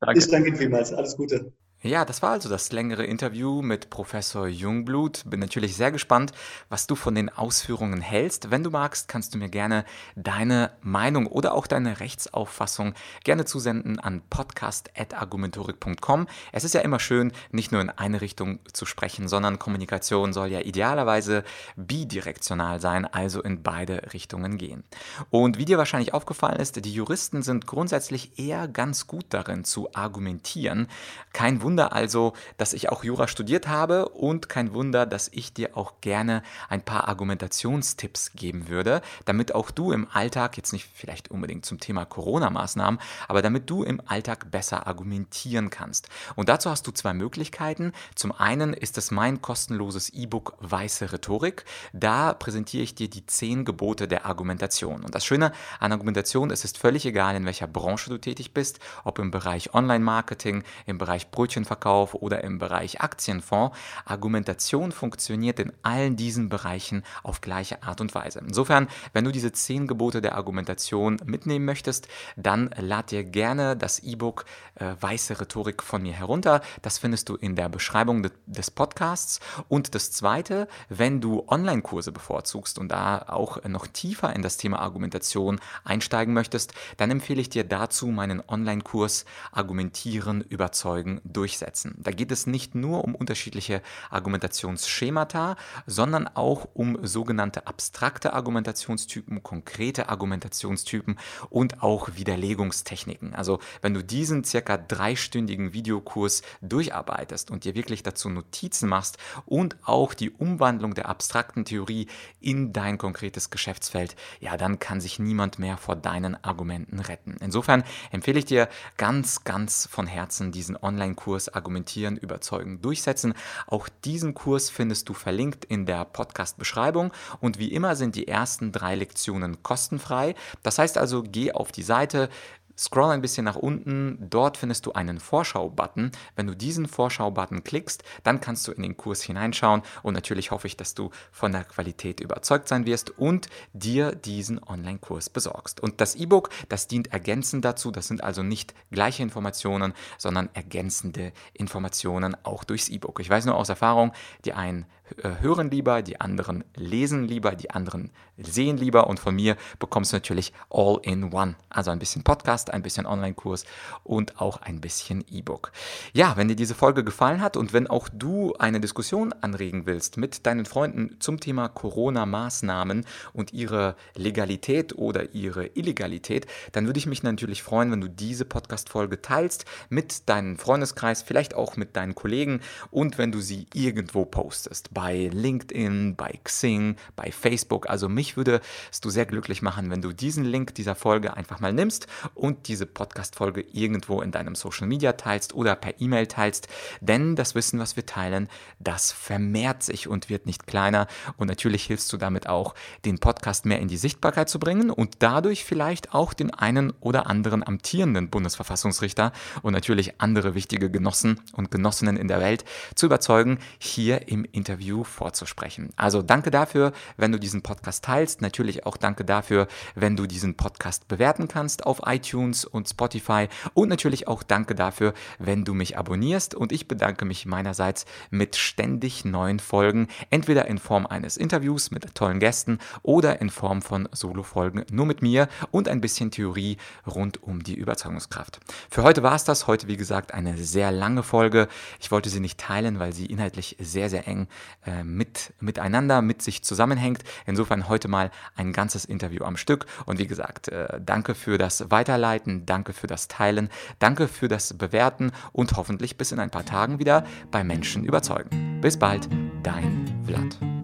Danke. Ich danke Ihnen vielmals. Alles Gute. Ja, das war also das längere Interview mit Professor Jungblut. Bin natürlich sehr gespannt, was du von den Ausführungen hältst. Wenn du magst, kannst du mir gerne deine Meinung oder auch deine Rechtsauffassung gerne zusenden an podcast.argumentorik.com. Es ist ja immer schön, nicht nur in eine Richtung zu sprechen, sondern Kommunikation soll ja idealerweise bidirektional sein, also in beide Richtungen gehen. Und wie dir wahrscheinlich aufgefallen ist, die Juristen sind grundsätzlich eher ganz gut darin zu argumentieren. Kein Wunder, also, dass ich auch Jura studiert habe und kein Wunder, dass ich dir auch gerne ein paar Argumentationstipps geben würde, damit auch du im Alltag, jetzt nicht vielleicht unbedingt zum Thema Corona-Maßnahmen, aber damit du im Alltag besser argumentieren kannst. Und dazu hast du zwei Möglichkeiten. Zum einen ist es mein kostenloses E-Book Weiße Rhetorik. Da präsentiere ich dir die zehn Gebote der Argumentation. Und das Schöne an Argumentation, es ist völlig egal, in welcher Branche du tätig bist, ob im Bereich Online-Marketing, im Bereich Brötchen Brötchenverkauf oder im Bereich Aktienfonds. Argumentation funktioniert in allen diesen Bereichen auf gleiche Art und Weise. Insofern, wenn du diese zehn Gebote der Argumentation mitnehmen möchtest, dann lad dir gerne das E-Book äh, Weiße Rhetorik von mir herunter. Das findest du in der Beschreibung de des Podcasts. Und das Zweite, wenn du Online-Kurse bevorzugst und da auch noch tiefer in das Thema Argumentation einsteigen möchtest, dann empfehle ich dir dazu meinen Online-Kurs Argumentieren, Überzeugen, Durchsetzen. Da geht es nicht nur um unterschiedliche Argumentationsschemata, sondern auch um sogenannte abstrakte Argumentationstypen, konkrete Argumentationstypen und auch Widerlegungstechniken. Also wenn du diesen circa dreistündigen Videokurs durcharbeitest und dir wirklich dazu Notizen machst und auch die Umwandlung der abstrakten Theorie in dein konkretes Geschäftsfeld, ja, dann kann sich niemand mehr vor deinen Argumenten retten. Insofern empfehle ich dir ganz, ganz von Herzen diesen Online-Kurs Argumentieren, Überzeugen, Durchsetzen. Auch diesen Kurs findest du verlinkt in der Podcast-Beschreibung und wie immer sind die ersten drei Lektionen kostenfrei. Das heißt also, geh auf die Seite, Scroll ein bisschen nach unten, dort findest du einen Vorschau-Button. Wenn du diesen Vorschau-Button klickst, dann kannst du in den Kurs hineinschauen und natürlich hoffe ich, dass du von der Qualität überzeugt sein wirst und dir diesen Online-Kurs besorgst. Und das E-Book, das dient ergänzend dazu, das sind also nicht gleiche Informationen, sondern ergänzende Informationen auch durchs E-Book. Ich weiß nur aus Erfahrung, die einen hören lieber, die anderen lesen lieber, die anderen sehen lieber und von mir bekommst du natürlich all in one. Also ein bisschen Podcast, ein bisschen Online-Kurs und auch ein bisschen E-Book. Ja, wenn dir diese Folge gefallen hat und wenn auch du eine Diskussion anregen willst mit deinen Freunden zum Thema Corona-Maßnahmen und ihre Legalität oder ihre Illegalität, dann würde ich mich natürlich freuen, wenn du diese Podcast-Folge teilst mit deinem Freundeskreis, vielleicht auch mit deinen Kollegen und wenn du sie irgendwo postest bei LinkedIn, bei Xing, bei Facebook. Also mich würde es du sehr glücklich machen, wenn du diesen Link dieser Folge einfach mal nimmst und diese Podcast-Folge irgendwo in deinem Social Media teilst oder per E-Mail teilst. Denn das Wissen, was wir teilen, das vermehrt sich und wird nicht kleiner. Und natürlich hilfst du damit auch, den Podcast mehr in die Sichtbarkeit zu bringen und dadurch vielleicht auch den einen oder anderen amtierenden Bundesverfassungsrichter und natürlich andere wichtige Genossen und Genossinnen in der Welt zu überzeugen, hier im Interview Review vorzusprechen. Also danke dafür, wenn du diesen Podcast teilst. Natürlich auch danke dafür, wenn du diesen Podcast bewerten kannst auf iTunes und Spotify. Und natürlich auch danke dafür, wenn du mich abonnierst. Und ich bedanke mich meinerseits mit ständig neuen Folgen, entweder in Form eines Interviews mit tollen Gästen oder in Form von Solo-Folgen nur mit mir und ein bisschen Theorie rund um die Überzeugungskraft. Für heute war es das. Heute, wie gesagt, eine sehr lange Folge. Ich wollte sie nicht teilen, weil sie inhaltlich sehr, sehr eng äh, mit, miteinander, mit sich zusammenhängt. Insofern heute mal ein ganzes Interview am Stück. Und wie gesagt, äh, danke für das Weiterleiten, danke für das Teilen, danke für das Bewerten und hoffentlich bis in ein paar Tagen wieder bei Menschen überzeugen. Bis bald, dein Vlad.